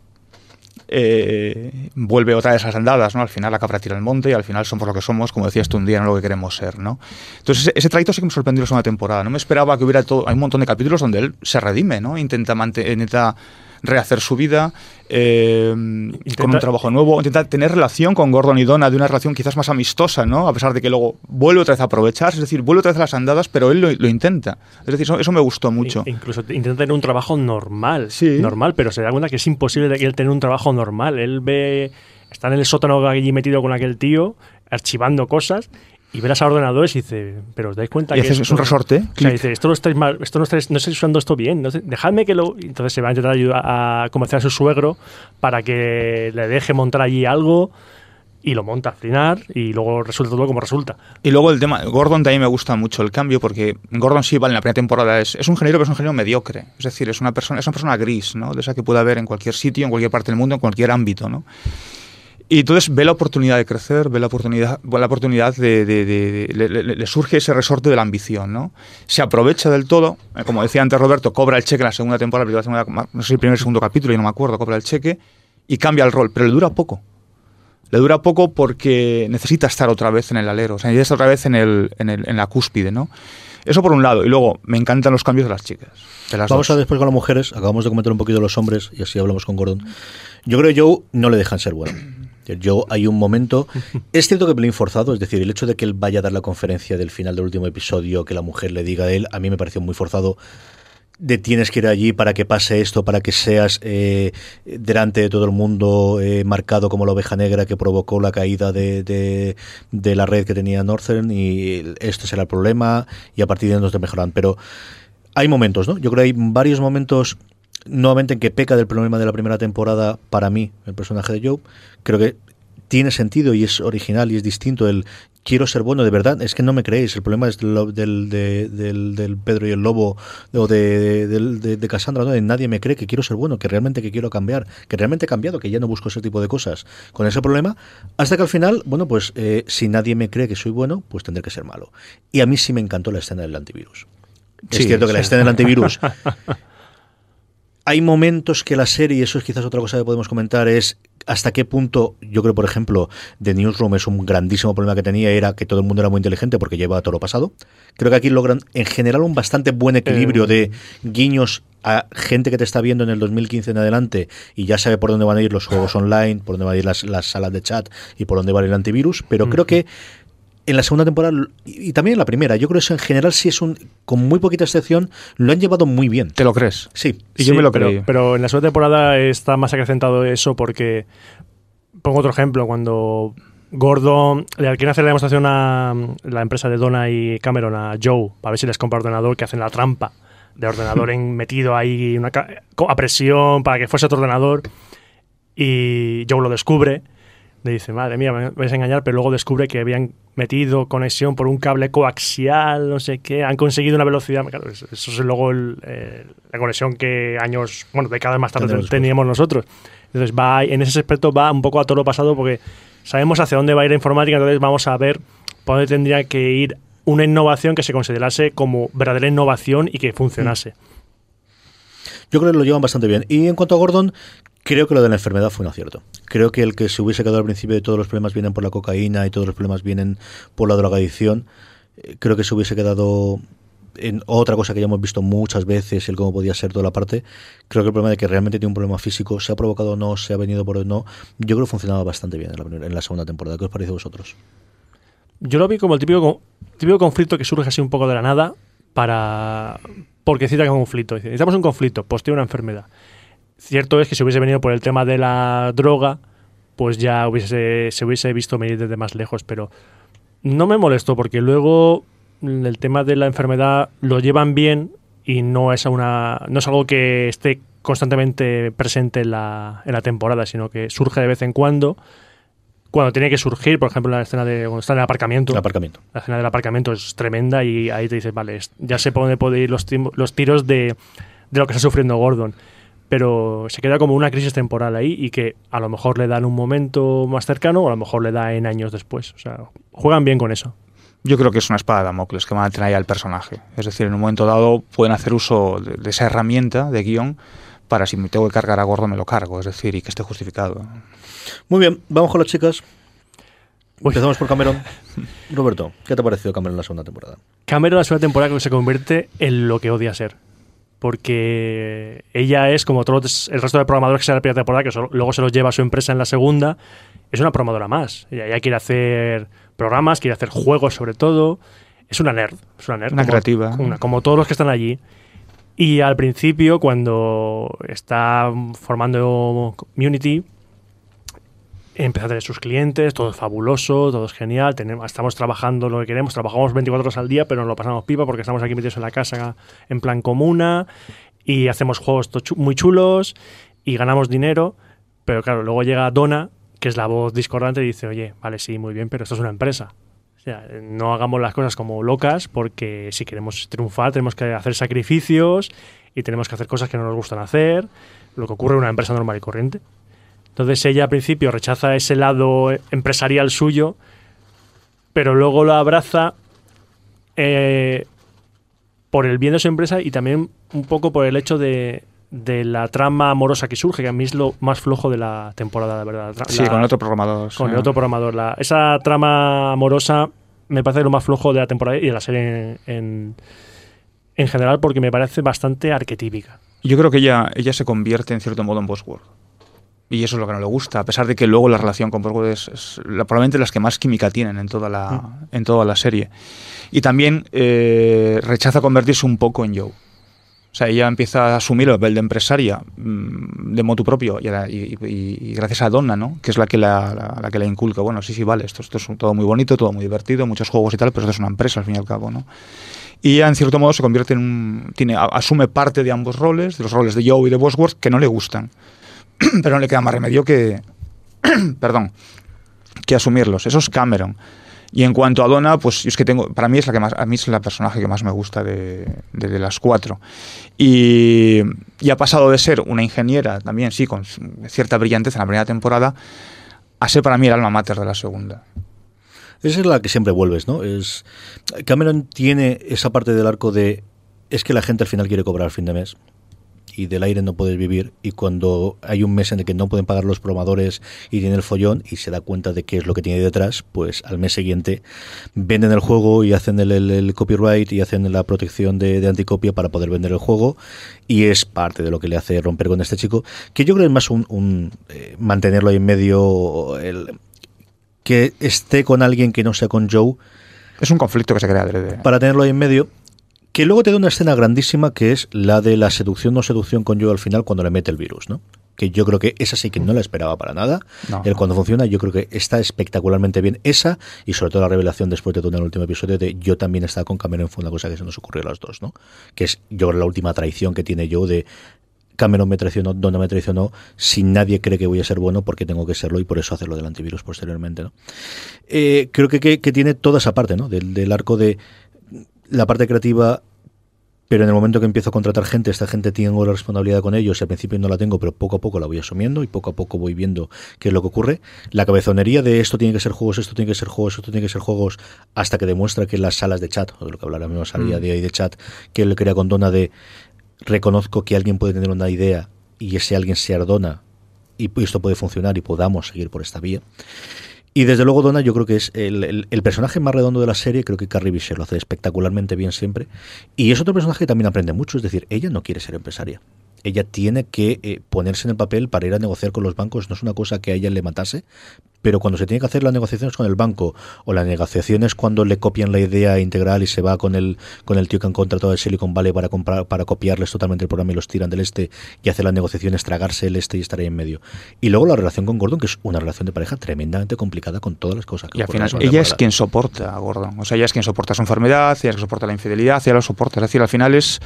eh, vuelve otra a las andadas, ¿no? Al final la cabra tira el monte y al final somos lo que somos, como decías tú un día, no lo que queremos ser, ¿no? Entonces ese, trayecto sí que me sorprendió la segunda temporada. No me esperaba que hubiera todo... Hay un montón de capítulos donde él se redime, ¿no? Intenta, intenta rehacer su vida eh, con un trabajo nuevo, intenta tener relación con Gordon y Donna, de una relación quizás más amistosa, ¿no? A pesar de que luego vuelve otra vez a aprovechar, es decir, vuelve otra vez a las andadas, pero él lo, lo intenta. Es decir, eso, eso me gustó mucho. In- Incluso te- intenta tener un trabajo normal, Sí. normal, pero se da cuenta que es imposible de que él tener un trabajo normal. Él ve, está en el sótano allí metido con aquel tío, archivando cosas, y ve las ordenadores y dice, pero os dais cuenta Y que haces- esto- es un resorte, O sea, dice, esto no estáis mal, esto no estáis, no estáis usando esto bien, no dejadme que lo... Entonces se va a intentar ayudar a convencer a su suegro para que le deje montar allí algo y lo monta al final y luego resulta todo como resulta. Y luego el tema, Gordon también me gusta mucho el cambio porque Gordon sí, vale, en la primera temporada es, es un género, pero es un género mediocre. Es decir, es una persona, es una persona gris, ¿no? De esa que puede haber en cualquier sitio, en cualquier parte del mundo, en cualquier ámbito, ¿no? Y entonces ve la oportunidad de crecer, ve la oportunidad, ve la oportunidad de, de- de- de- le, surge ese resorte de la ambición, ¿no? Se aprovecha del todo, eh, como decía antes Roberto, cobra el cheque en la segunda temporada, la segunda- no sé el primer segundo capítulo, yo no me acuerdo, cobra el cheque y cambia el rol, pero le dura poco. Le dura poco porque necesita estar otra vez en el alero, o sea, necesita estar otra vez en, el, en, el- en la cúspide, ¿no? Eso por un lado. Y luego, me encantan los cambios de las chicas. de las Vamos dos. a después con las mujeres. Acabamos de comentar un poquito de los hombres y así hablamos con Gordon. Yo creo que Joe no le dejan ser bueno. Joe, hay un momento. Es cierto que pelín forzado, es decir, el hecho de que él vaya a dar la conferencia del final del último episodio, que la mujer le diga a él, a mí me pareció muy forzado. De tienes que ir allí para que pase esto, para que seas eh, delante de todo el mundo eh, marcado como la oveja negra que provocó la caída de, de- la red que tenía Northern y esto será el problema y a partir de nos te mejoran. Pero hay momentos, ¿no? Yo creo que hay varios momentos nuevamente en que peca del problema de la primera temporada para mí, el personaje de Joe. Creo que tiene sentido y es original y es distinto el quiero ser bueno de verdad es que no me creéis el problema es del, de- del, del Pedro y el Lobo o de, del- de, de Cassandra ¿no? Nadie me cree que quiero ser bueno que realmente que quiero cambiar que realmente he cambiado que ya no busco ese tipo de cosas con ese problema hasta que al final bueno pues eh, si nadie me cree que soy bueno pues tendré que ser malo y a mí sí me encantó la escena del antivirus es cierto que la escena del antivirus hay momentos que la serie, y eso es quizás otra cosa que podemos comentar, es hasta qué punto, yo creo, por ejemplo, The Newsroom es un grandísimo problema que tenía, era que todo el mundo era muy inteligente porque lleva todo lo pasado. Creo que aquí logran, en general, un bastante buen equilibrio Eh, de guiños a gente que te está viendo en el 2015 en adelante y ya sabe por dónde van a ir los juegos online, por dónde van a ir las, las salas de chat y por dónde va a ir el antivirus, pero creo que en la segunda temporada y y también en la primera, yo creo que eso en general sí es un, con muy poquita excepción, lo han llevado muy bien. ¿Te lo crees? Sí, Y yo me lo pero, creí. pero en la segunda temporada está más acrecentado eso porque. Pongo otro ejemplo. Cuando Gordon le quieren hacer la demostración a la empresa de Donna y Cameron a Joe para ver si les compra ordenador, que hacen la trampa de ordenador en- metido ahí una a presión para que fuese otro ordenador. Y Joe lo descubre. Le dice, madre mía, me vais a engañar, pero luego descubre que habían metido conexión por un cable coaxial, no sé qué, han conseguido una velocidad. Claro, eso es luego el- eh, la conexión que años, bueno, décadas más tarde Tendremos teníamos nosotros. Entonces, va, en ese aspecto va un poco a todo lo pasado porque sabemos hacia dónde va a ir la informática, entonces vamos a ver por dónde tendría que ir una innovación que se considerase como verdadera innovación y que funcionase. Yo creo que lo llevan bastante bien. Y en cuanto a Gordon, creo que lo de la enfermedad fue un acierto. Creo que el que se hubiese quedado al principio de todos los problemas vienen por la cocaína y todos los problemas vienen por la drogadicción, eh, creo que se hubiese quedado en otra cosa que ya hemos visto muchas veces, el cómo podía ser toda la parte. Creo que el problema de que realmente tiene un problema físico, se ha provocado o no, se ha venido por o no, yo creo que funcionaba bastante bien en la, en la segunda temporada. ¿Qué os parece a vosotros? Yo lo vi como el típico, con- típico conflicto que surge así un poco de la nada para... Porque cita que conflicto. Dice, necesitamos un conflicto, pues tiene una enfermedad. Cierto es que si hubiese venido por el tema de la droga, pues ya hubiese, se hubiese visto venir desde más lejos, pero no me molestó porque luego el tema de la enfermedad lo llevan bien y no es, una, no es algo que esté constantemente presente en la, en la temporada, sino que surge de vez en cuando. Cuando tiene que surgir, por ejemplo, la escena de cuando está en el aparcamiento. El aparcamiento. La escena del aparcamiento es tremenda y ahí te dices, vale, ya sé por dónde pueden ir los, los tiros de, de lo que está sufriendo Gordon. Pero se queda como una crisis temporal ahí y que a lo mejor le da en un momento más cercano o a lo mejor le da en años después. O sea, juegan bien con eso. Yo creo que es una espada de Damocles que van a tener ahí al personaje. Es decir, en un momento dado pueden hacer uso de, de esa herramienta de guion para si me tengo que cargar a Gordo me lo cargo, es decir, y que esté justificado. Muy bien, vamos con las chicas. Uy. Empezamos por Cameron. Roberto, ¿qué te ha parecido Cameron en la segunda temporada? Cameron la segunda temporada que se convierte en lo que odia ser. Porque ella es, como todos el resto de programadores que se la primera temporada, que solo- luego se los lleva a su empresa en la segunda, es una programadora más. Ella, ella quiere hacer programas, quiere hacer juegos sobre todo. Es una nerd. Es una nerd. Una como- creativa. una- como todos los que están allí. Y al principio, cuando está formando Community, empieza a tener sus clientes, todo es fabuloso, todo es genial, tenemos, estamos trabajando lo que queremos, trabajamos 24 horas al día, pero nos lo pasamos pipa porque estamos aquí metidos en la casa en plan comuna y hacemos juegos muy chulos y ganamos dinero, pero claro, luego llega Donna, que es la voz discordante, y dice, oye, vale, sí, muy bien, pero esto es una empresa. O sea, no hagamos las cosas como locas porque si queremos triunfar tenemos que hacer sacrificios y tenemos que hacer cosas que no nos gustan hacer, lo que ocurre en una empresa normal y corriente. Entonces ella al principio rechaza ese lado empresarial suyo, pero luego lo abraza eh, por el bien de su empresa y también un poco por el hecho de, de la trama amorosa que surge, que a mí es lo más flojo de la temporada, la verdad. La- Sí, con otro programador. con sí. el otro programador. La- esa trama amorosa me parece lo más flojo de la temporada y de la serie en, en, en general porque me parece bastante arquetípica. Yo creo que ella, ella se convierte en cierto modo en Bosworth. Y eso es lo que no le gusta, a pesar de que luego la relación con Bosworth es, es la- probablemente las que más química tienen en toda la, en toda la serie. Y también eh, rechaza convertirse un poco en Joe. O sea, ella empieza a asumir el papel de empresaria mm, de motu propio y, y- y- gracias a Donna, ¿no? Que es la que la, la- la que la inculca. Bueno, sí, sí, vale, esto, esto es todo muy bonito, todo muy divertido, muchos juegos y tal, pero esto es una empresa al fin y al cabo, ¿no? y ella en cierto modo se convierte en un, tiene, asume parte de ambos roles, de los roles de Joe y de Bosworth, que no le gustan. Pero no le queda más remedio que, perdón, que asumirlos. Eso es Cameron. Y en cuanto a Donna, pues es que tengo, para mí es la que más, a mí es la personaje que más me gusta de, de- de las cuatro. Y, y ha pasado de ser una ingeniera también, sí, con cierta brillantez en la primera temporada, a ser para mí el alma mater de la segunda. Esa es la que siempre vuelves, ¿no? Es Cameron tiene esa parte del arco de es que la gente al final quiere cobrar al fin de mes y del aire no puedes vivir y cuando hay un mes en el que no pueden pagar los promadores y tiene el follón y se da cuenta de qué es lo que tiene detrás, pues al mes siguiente venden el juego y hacen el, el- el copyright y hacen la protección de, de anticopia para poder vender el juego y es parte de lo que le hace romper con este chico, que yo creo es más un, un, eh, mantenerlo ahí en medio, el, que esté con alguien que no sea con Joe Es un conflicto que se crea para tenerlo ahí en medio. Que luego te da una escena grandísima que es la de la seducción no seducción con Joe al final cuando le mete el virus, ¿no? Que yo creo que esa sí que no la esperaba para nada. No. El cuando funciona, yo creo que está espectacularmente bien esa y sobre todo la revelación después de todo en el último episodio de yo también estaba con Cameron fue una cosa que se nos ocurrió a los dos, ¿no? Que es yo la última traición que tiene Joe de Cameron me traicionó, Donna me traicionó, si nadie cree que voy a ser bueno, porque tengo que serlo y por eso hacerlo del antivirus posteriormente, ¿no? Eh, creo que, que- que tiene toda esa parte, ¿no? Del, del arco de la parte creativa, pero en el momento que empiezo a contratar gente, esta gente tengo la responsabilidad con ellos, y al principio no la tengo, pero poco a poco la voy asumiendo y poco a poco voy viendo qué es lo que ocurre. La cabezonería de esto tiene que ser juegos, esto tiene que ser juegos, esto tiene que ser juegos, hasta que demuestra que las salas de chat, o de lo que hablaremos a día de hoy de chat, que él crea con Donna de reconozco que alguien puede tener una idea y ese alguien sea Donna y esto puede funcionar y podamos seguir por esta vía. Y desde luego Donna yo creo que es el, personaje más redondo de la serie, creo que Carrie Fisher lo hace espectacularmente bien siempre. Y es otro personaje que también aprende mucho, es decir, ella no quiere ser empresaria. Ella tiene que eh, ponerse en el papel para ir a negociar con los bancos. No es una cosa que a ella le matase, pero cuando se tiene que hacer las negociaciones con el banco o las negociaciones cuando le copian la idea integral y se va con el con el tío que han contratado de Silicon Valley para comprar para copiarles totalmente el programa y los tiran del este y hacer las negociaciones, tragarse el este y estar ahí en medio. Y luego la relación con Gordon, que es una relación de pareja tremendamente complicada con todas las cosas que Y al final, ella es quien soporta a Gordon. O sea, ella es quien soporta su enfermedad, ella es quien soporta la infidelidad, ella lo soporta. Es decir, al final es,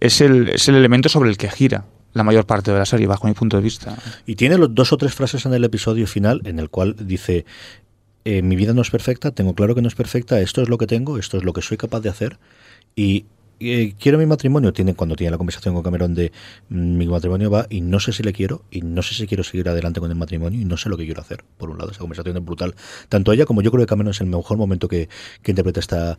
es, el, es el elemento sobre el que gira la mayor parte de la serie, bajo mi punto de vista. Y tiene los dos o tres frases en el episodio final en el cual dice eh, mi vida no es perfecta, tengo claro que no es perfecta, esto es lo que tengo, esto es lo que soy capaz de hacer y eh, quiero mi matrimonio, tiene cuando tiene la conversación con Cameron de mm, mi matrimonio va y no sé si le quiero y no sé si quiero seguir adelante con el matrimonio y no sé lo que quiero hacer. Por un lado, esa conversación es brutal. Tanto ella como yo creo que Cameron es el mejor momento que, que interpreta esta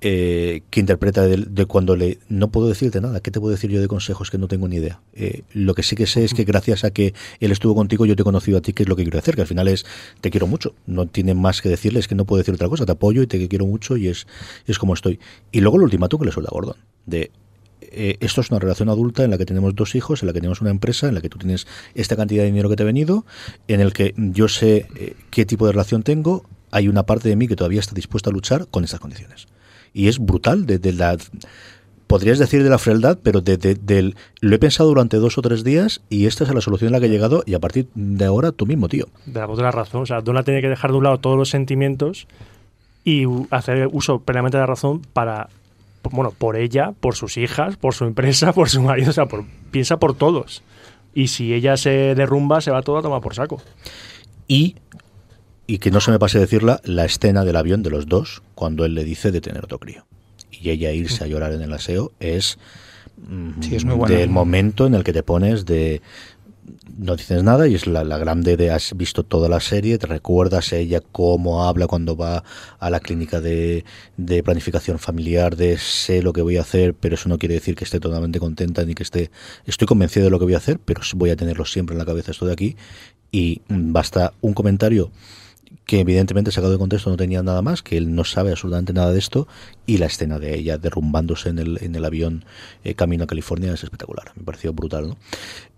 eh, que interpreta de, de cuando le no puedo decirte nada, ¿qué te puedo decir yo de consejos que no tengo ni idea? Eh, lo que sí que sé es que gracias a que él estuvo contigo, yo te he conocido a ti, qué es lo que quiero hacer, que al final es te quiero mucho, no tiene más que decirle, es que no puedo decir otra cosa, te apoyo y te quiero mucho y es, es como estoy. Y luego el ultimátum que le suelta a Gordon, de eh, esto es una relación adulta en la que tenemos dos hijos, en la que tenemos una empresa, en la que tú tienes esta cantidad de dinero que te ha venido, en el que yo sé eh, qué tipo de relación tengo, hay una parte de mí que todavía está dispuesta a luchar con estas condiciones. Y es brutal, desde la podrías decir de la frialdad, pero de, de- del lo he pensado durante dos o tres días y esta es la solución en la que he llegado y a partir de ahora tú mismo, tío. De la la razón. O sea, Donna tiene que dejar de un lado todos los sentimientos y hacer uso plenamente de la razón para, bueno, por ella, por sus hijas, por su empresa, por su marido. O sea, por- piensa por todos. Y si ella se derrumba, se va todo a tomar por saco. Y, y que no se me pase decirla, la escena del avión de los dos, cuando él le dice de tener otro crío. Y ella irse a llorar en el aseo es, mm, Sí, es muy buena. del momento en el que te pones de no dices nada y es la, la grande de has visto toda la serie, te recuerdas a ella cómo habla cuando va a la clínica de, de planificación familiar, de sé lo que voy a hacer, pero eso no quiere decir que esté totalmente contenta ni que esté, estoy convencido de lo que voy a hacer, pero voy a tenerlo siempre en la cabeza esto de aquí y mm, basta un comentario que evidentemente sacado de contexto no tenía nada más, que él no sabe absolutamente nada de esto, y la escena de ella derrumbándose en el, en el avión eh, camino a California es espectacular, me pareció brutal. ¿no?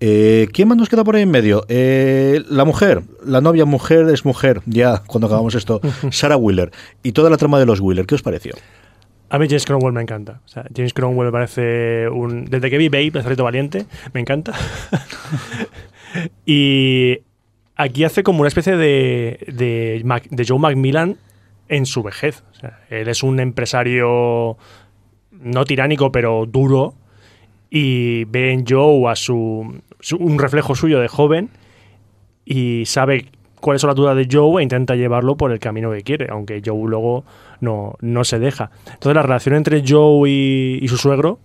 Eh, ¿Quién más nos queda por ahí en medio? Eh, la mujer, la novia mujer es mujer, ya cuando acabamos esto, Sarah Wheeler, y toda la trama de los Wheeler, ¿qué os pareció? A mí James Cromwell me encanta. O sea, James Cromwell me parece un... Desde que vi Babe, el valiente, me encanta. y aquí hace como una especie de, de, de Joe Macmillan en su vejez. O sea, él es un empresario no tiránico, pero duro, y ve en Joe a su, un reflejo suyo de joven y sabe cuáles son las dudas de Joe e intenta llevarlo por el camino que quiere, aunque Joe luego no, no se deja. Entonces la relación entre Joe y, su suegro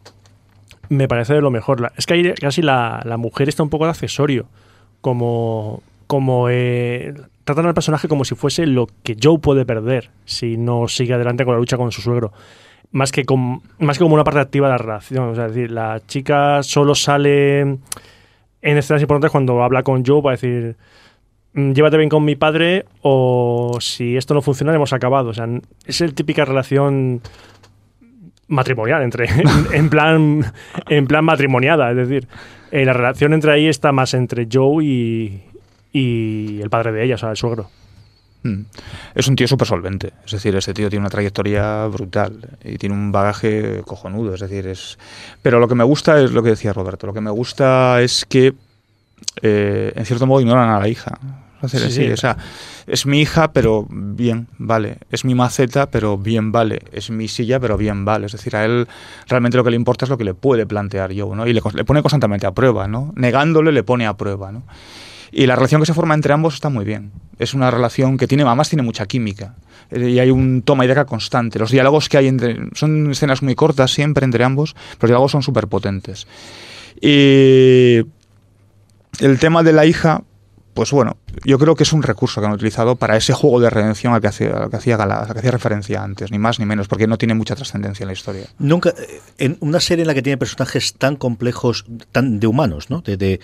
me parece de lo mejor. Es que ahí casi la, la mujer está un poco de accesorio, como, como eh, tratan al personaje como si fuese lo que Joe puede perder si no sigue adelante con la lucha con su suegro. Más que, com- más que como una parte activa de la relación. O sea, es decir, la chica solo sale en escenas importantes cuando habla con Joe para decir "Mm, llévate bien con mi padre o si esto no funciona hemos acabado. O sea, es el típica relación matrimonial entre en, en plan en plan matrimoniada, es decir, eh, la relación entre ahí está más entre Joe y, y el padre de ella, o sea, el suegro. Mm. Es un tío súper solvente. Es decir, ese tío tiene una trayectoria brutal y tiene un bagaje cojonudo. Es decir, es. Pero lo que me gusta es lo que decía Roberto. Lo que me gusta es que, eh, en cierto modo, ignoran a la hija. Es decir, Sí, sí, sí. o sea, es mi hija, pero bien, vale. Es mi maceta, pero bien, vale. Es mi silla, pero bien, vale. Es decir, a él realmente lo que le importa es lo que le puede plantear yo, ¿no? Y le, le pone constantemente a prueba, ¿no? Negándole le pone a prueba, ¿no? Y la relación que se forma entre ambos está muy bien. Es una relación que tiene, además tiene mucha química. Eh, Y hay un toma y daca constante. Los diálogos que hay entre... Son escenas muy cortas siempre entre ambos, los diálogos son súper potentes. Y el tema de la hija, pues bueno, yo creo que es un recurso que han utilizado para ese juego de redención al que hacía, al que hacía, Gala- al que hacía referencia antes, ni más ni menos, porque no tiene mucha trascendencia en la historia. Nunca, eh, en una serie en la que tiene personajes tan complejos, tan de humanos, ¿no? De, de-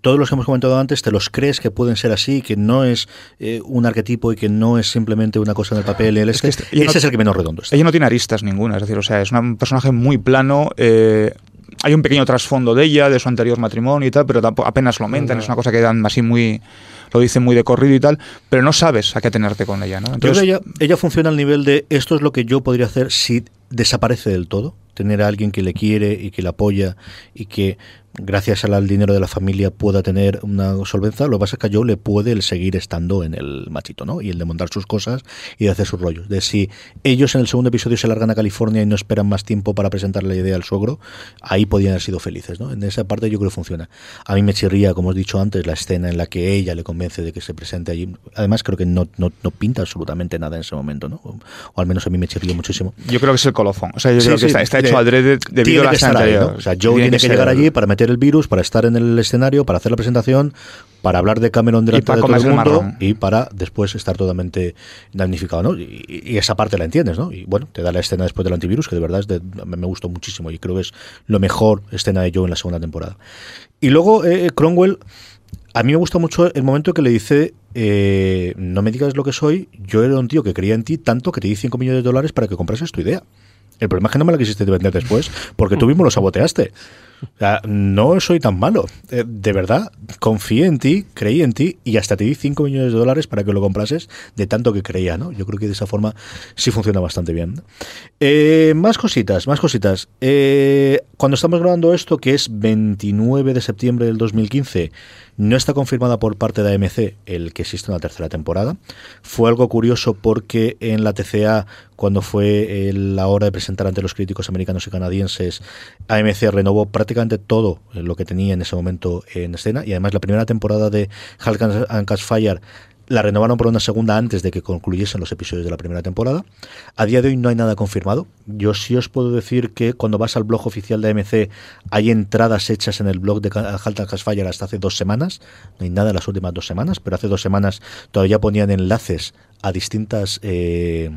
todos los que hemos comentado antes, te los crees que pueden ser así, que no es eh, un arquetipo y que no es simplemente una cosa en el papel. El Es que este, este- ese no- es el que menos redondo está. Ella no tiene aristas ninguna, es decir, o sea, es un personaje muy plano. eh, hay un pequeño trasfondo de ella, de su anterior matrimonio y tal, pero apenas lo aumentan, No. es una cosa que dan así muy. lo dicen muy de corrido y tal, pero no sabes a qué tenerte con ella, ¿no? Entonces, ella, ella funciona al nivel de esto es lo que yo podría hacer si desaparece del todo. Tener a alguien que le quiere y que le apoya y que gracias al, dinero de la familia pueda tener una solvencia. Lo que pasa es que a Joe le puede el seguir estando en el machito, ¿no? Y el de montar sus cosas y de hacer sus rollos. De si ellos en el segundo episodio se largan a California y no esperan más tiempo para presentar la idea al suegro, ahí podían haber sido felices, ¿no? En esa parte yo creo que funciona. A mí me chirría, como os he dicho antes, la escena en la que ella le convence de que se presente allí. Además, creo que no, no, no pinta absolutamente nada en ese momento, ¿no? O, o al menos a mí me chirría muchísimo. yo creo que es el colofón. O sea, yo Sí, creo sí, que está, está tiene- hecho adrede debido tiene a la que estar ahí. ¿no? O sea, Joe tiene, que, ser- llegar allí para meter el virus, para estar en el escenario, para hacer la presentación, para hablar de Cameron delante de todo el mundo y para después estar totalmente damnificado, ¿no? Y, y esa parte la entiendes, ¿no? Y bueno, te da la escena después del antivirus, que de verdad es de- me me gustó muchísimo y creo que es lo mejor escena de Joe en la segunda temporada. Y luego eh, Cromwell, a mí me gusta mucho el momento que le dice, eh, no me digas lo que soy, yo era un tío que creía en ti tanto que te di 5 millones de dólares para que comprases tu idea. El problema es que no me la quisiste vender después, porque tú mismo lo saboteaste. No soy tan malo. Eh, de verdad, confié en ti, creí en ti y hasta te di 5 millones de dólares para que lo comprases de tanto que creía, ¿no? Yo creo que de esa forma sí funciona bastante bien. Eh, más cositas, más cositas. Eh, cuando estamos grabando esto, que es 29 de septiembre del 2015, no está confirmada por parte de AMC el que existe una tercera temporada. Fue algo curioso porque en la TCA, cuando fue eh, la hora de presentar ante los críticos americanos y canadienses, AMC renovó prácticamente todo lo que tenía en ese momento en escena y además la primera temporada de Hulk and Catch Fire la renovaron por una segunda antes de que concluyesen los episodios de la primera temporada. A día de hoy no hay nada confirmado. Yo sí os puedo decir que cuando vas al blog oficial de AMC hay entradas hechas en el blog de Haltan Fire hasta hace dos semanas. No hay nada en las últimas dos semanas, pero hace dos semanas todavía ponían enlaces a distintas... Eh,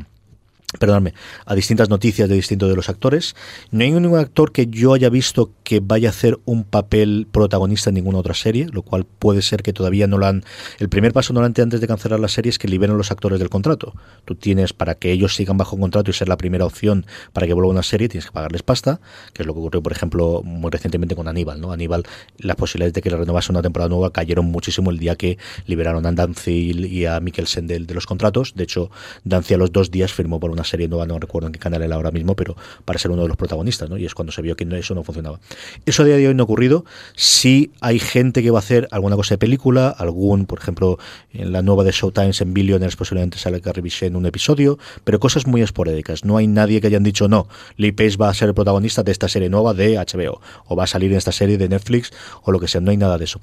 perdóname, a distintas noticias de distintos de los actores. No hay ningún actor que yo haya visto que vaya a hacer un papel protagonista en ninguna otra serie, lo cual puede ser que todavía no lo han... El primer paso normalmente antes de cancelar la serie es que liberen los actores del contrato. Tú tienes, para que ellos sigan bajo contrato y ser la primera opción para que vuelva una serie, tienes que pagarles pasta, que es lo que ocurrió, por ejemplo, muy recientemente con Aníbal. ¿no? Aníbal, las posibilidades de que le renovase una temporada nueva cayeron muchísimo el día que liberaron a Dancy y a Mikkelsen de, de los contratos. De hecho, Dancy a los dos días firmó por una serie nueva, no recuerdo en qué canal era ahora mismo, pero para ser uno de los protagonistas, ¿no? Y es cuando se vio que no- eso no funcionaba. Eso a día de hoy no ha ocurrido. Sí hay gente que va a hacer alguna cosa de película, algún, por ejemplo, en la nueva de Showtime en Billionaires posiblemente sale Carrie en un episodio, pero cosas muy esporádicas. No hay nadie que hayan dicho, no, Lee Pace va a ser el protagonista de esta serie nueva de HBO, o va a salir en esta serie de Netflix, o lo que sea. No hay nada de eso.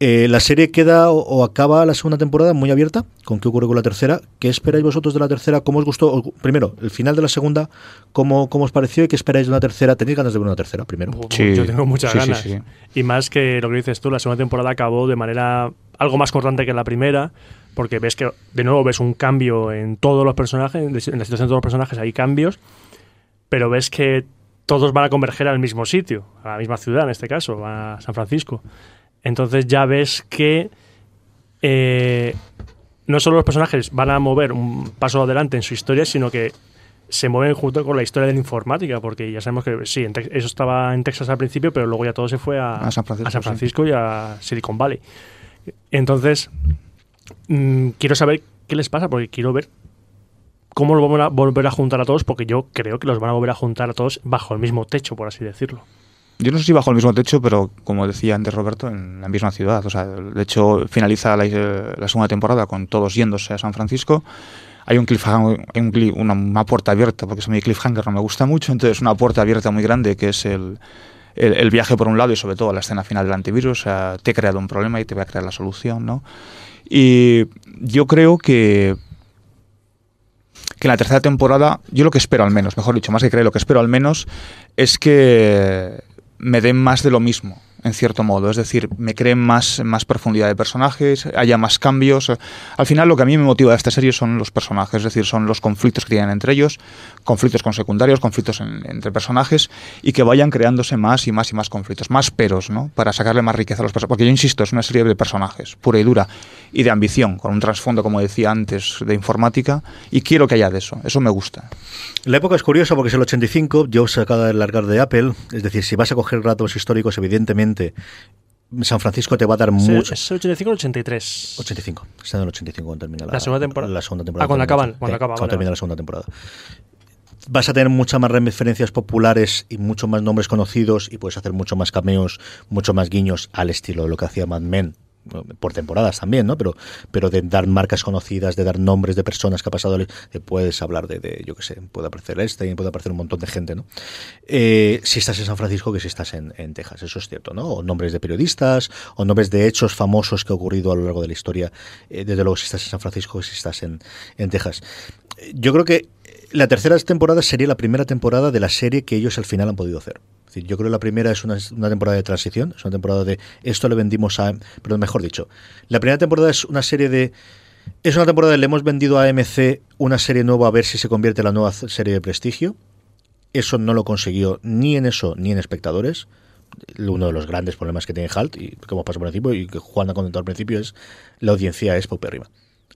Eh, la serie queda o, o acaba la segunda temporada muy abierta. ¿Con qué ocurre con la tercera? ¿Qué esperáis vosotros de la tercera? ¿Cómo os gustó? O, Primero, el final de la segunda, ¿cómo, cómo os pareció y qué esperáis de una tercera? ¿Tenéis ganas de ver una tercera primero? Sí. Yo tengo muchas Sí, sí, ganas. sí. Y más que lo que dices tú, la segunda temporada acabó de manera algo más cortante que la primera, porque ves que de nuevo ves un cambio en todos los personajes, en la situación de todos los personajes hay cambios, pero ves que todos van a converger al mismo sitio, a la misma ciudad en este caso, a San Francisco. Entonces ya ves que eh, no solo los personajes van a mover un paso adelante en su historia, sino que se mueven junto con la historia de la informática, porque ya sabemos que sí, eso estaba en Texas al principio, pero luego ya todo se fue a, A San Francisco, a San sí. Francisco y a Silicon Valley. Entonces, mm, quiero saber qué les pasa, porque quiero ver cómo lo van a volver a juntar a todos, porque yo creo que los van a volver a juntar a todos bajo el mismo techo, por así decirlo. Yo no sé si bajo el mismo techo, pero como decía antes Roberto, en la misma ciudad. O sea, de hecho, finaliza la, eh, segunda temporada con todos yéndose a San Francisco. Hay un cliffhanger, un una, puerta abierta, porque eso mi cliffhanger no me gusta mucho, entonces una puerta abierta muy grande que es el, el, viaje por un lado y sobre todo la escena final del antivirus. Te he creado un problema y te voy a crear la solución, ¿no? Y yo creo que que en la tercera temporada, yo lo que espero al menos, mejor dicho, más que creo, lo que espero al menos es que me den más de lo mismo, en cierto modo. Es decir, me creen más, más profundidad de personajes, haya más cambios. Al final, lo que a mí me motiva de esta serie son los personajes, es decir, son los conflictos que tienen entre ellos, conflictos con secundarios, conflictos en- entre personajes, y que vayan creándose más y más y más conflictos, más peros, ¿no? Para sacarle más riqueza a los personajes. Porque yo insisto, es una serie de personajes, pura y dura, y de ambición, con un trasfondo, como decía antes, de informática, y quiero que haya de eso. Eso me gusta. La época es curiosa porque es el 85, Joe se acaba de largar de Apple, es decir, si vas a coger datos históricos, evidentemente San Francisco te va a dar ¿Es mucho. ¿Es el 85 o el 83? 85, está en el 85 cuando termina la, La segunda temporada. La segunda temporada. Ah, cuando acaban, cuando Sí, acaba, cuando vale, termina vale. la segunda temporada. Vas a tener muchas más referencias populares y muchos más nombres conocidos y puedes hacer mucho más cameos, mucho más guiños al estilo de lo que hacía Mad Men por temporadas también, ¿no? Pero, pero de dar marcas conocidas, de dar nombres de personas que ha pasado, puedes hablar de, yo qué sé, puede aparecer Einstein, puede aparecer un montón de gente, ¿no? Eh, si estás en San Francisco que si estás en, en Texas, eso es cierto, ¿no? O nombres de periodistas, o nombres de hechos famosos que ha ocurrido a lo largo de la historia, eh, desde luego si estás en San Francisco que si estás en, en Texas. Yo creo que la tercera temporada sería la primera temporada de la serie que ellos al final han podido hacer. Yo creo que la primera es una, temporada de transición, es una temporada de esto le vendimos a... Pero mejor dicho, la primera temporada es una serie de... Es una temporada de le hemos vendido a AMC una serie nueva a ver si se convierte en la nueva serie de prestigio. Eso no lo consiguió ni en eso ni en espectadores. Uno de los grandes problemas que tiene Halt, y hemos pasado por encima, y que Juan ha comentado al principio, es la audiencia es paupérrima.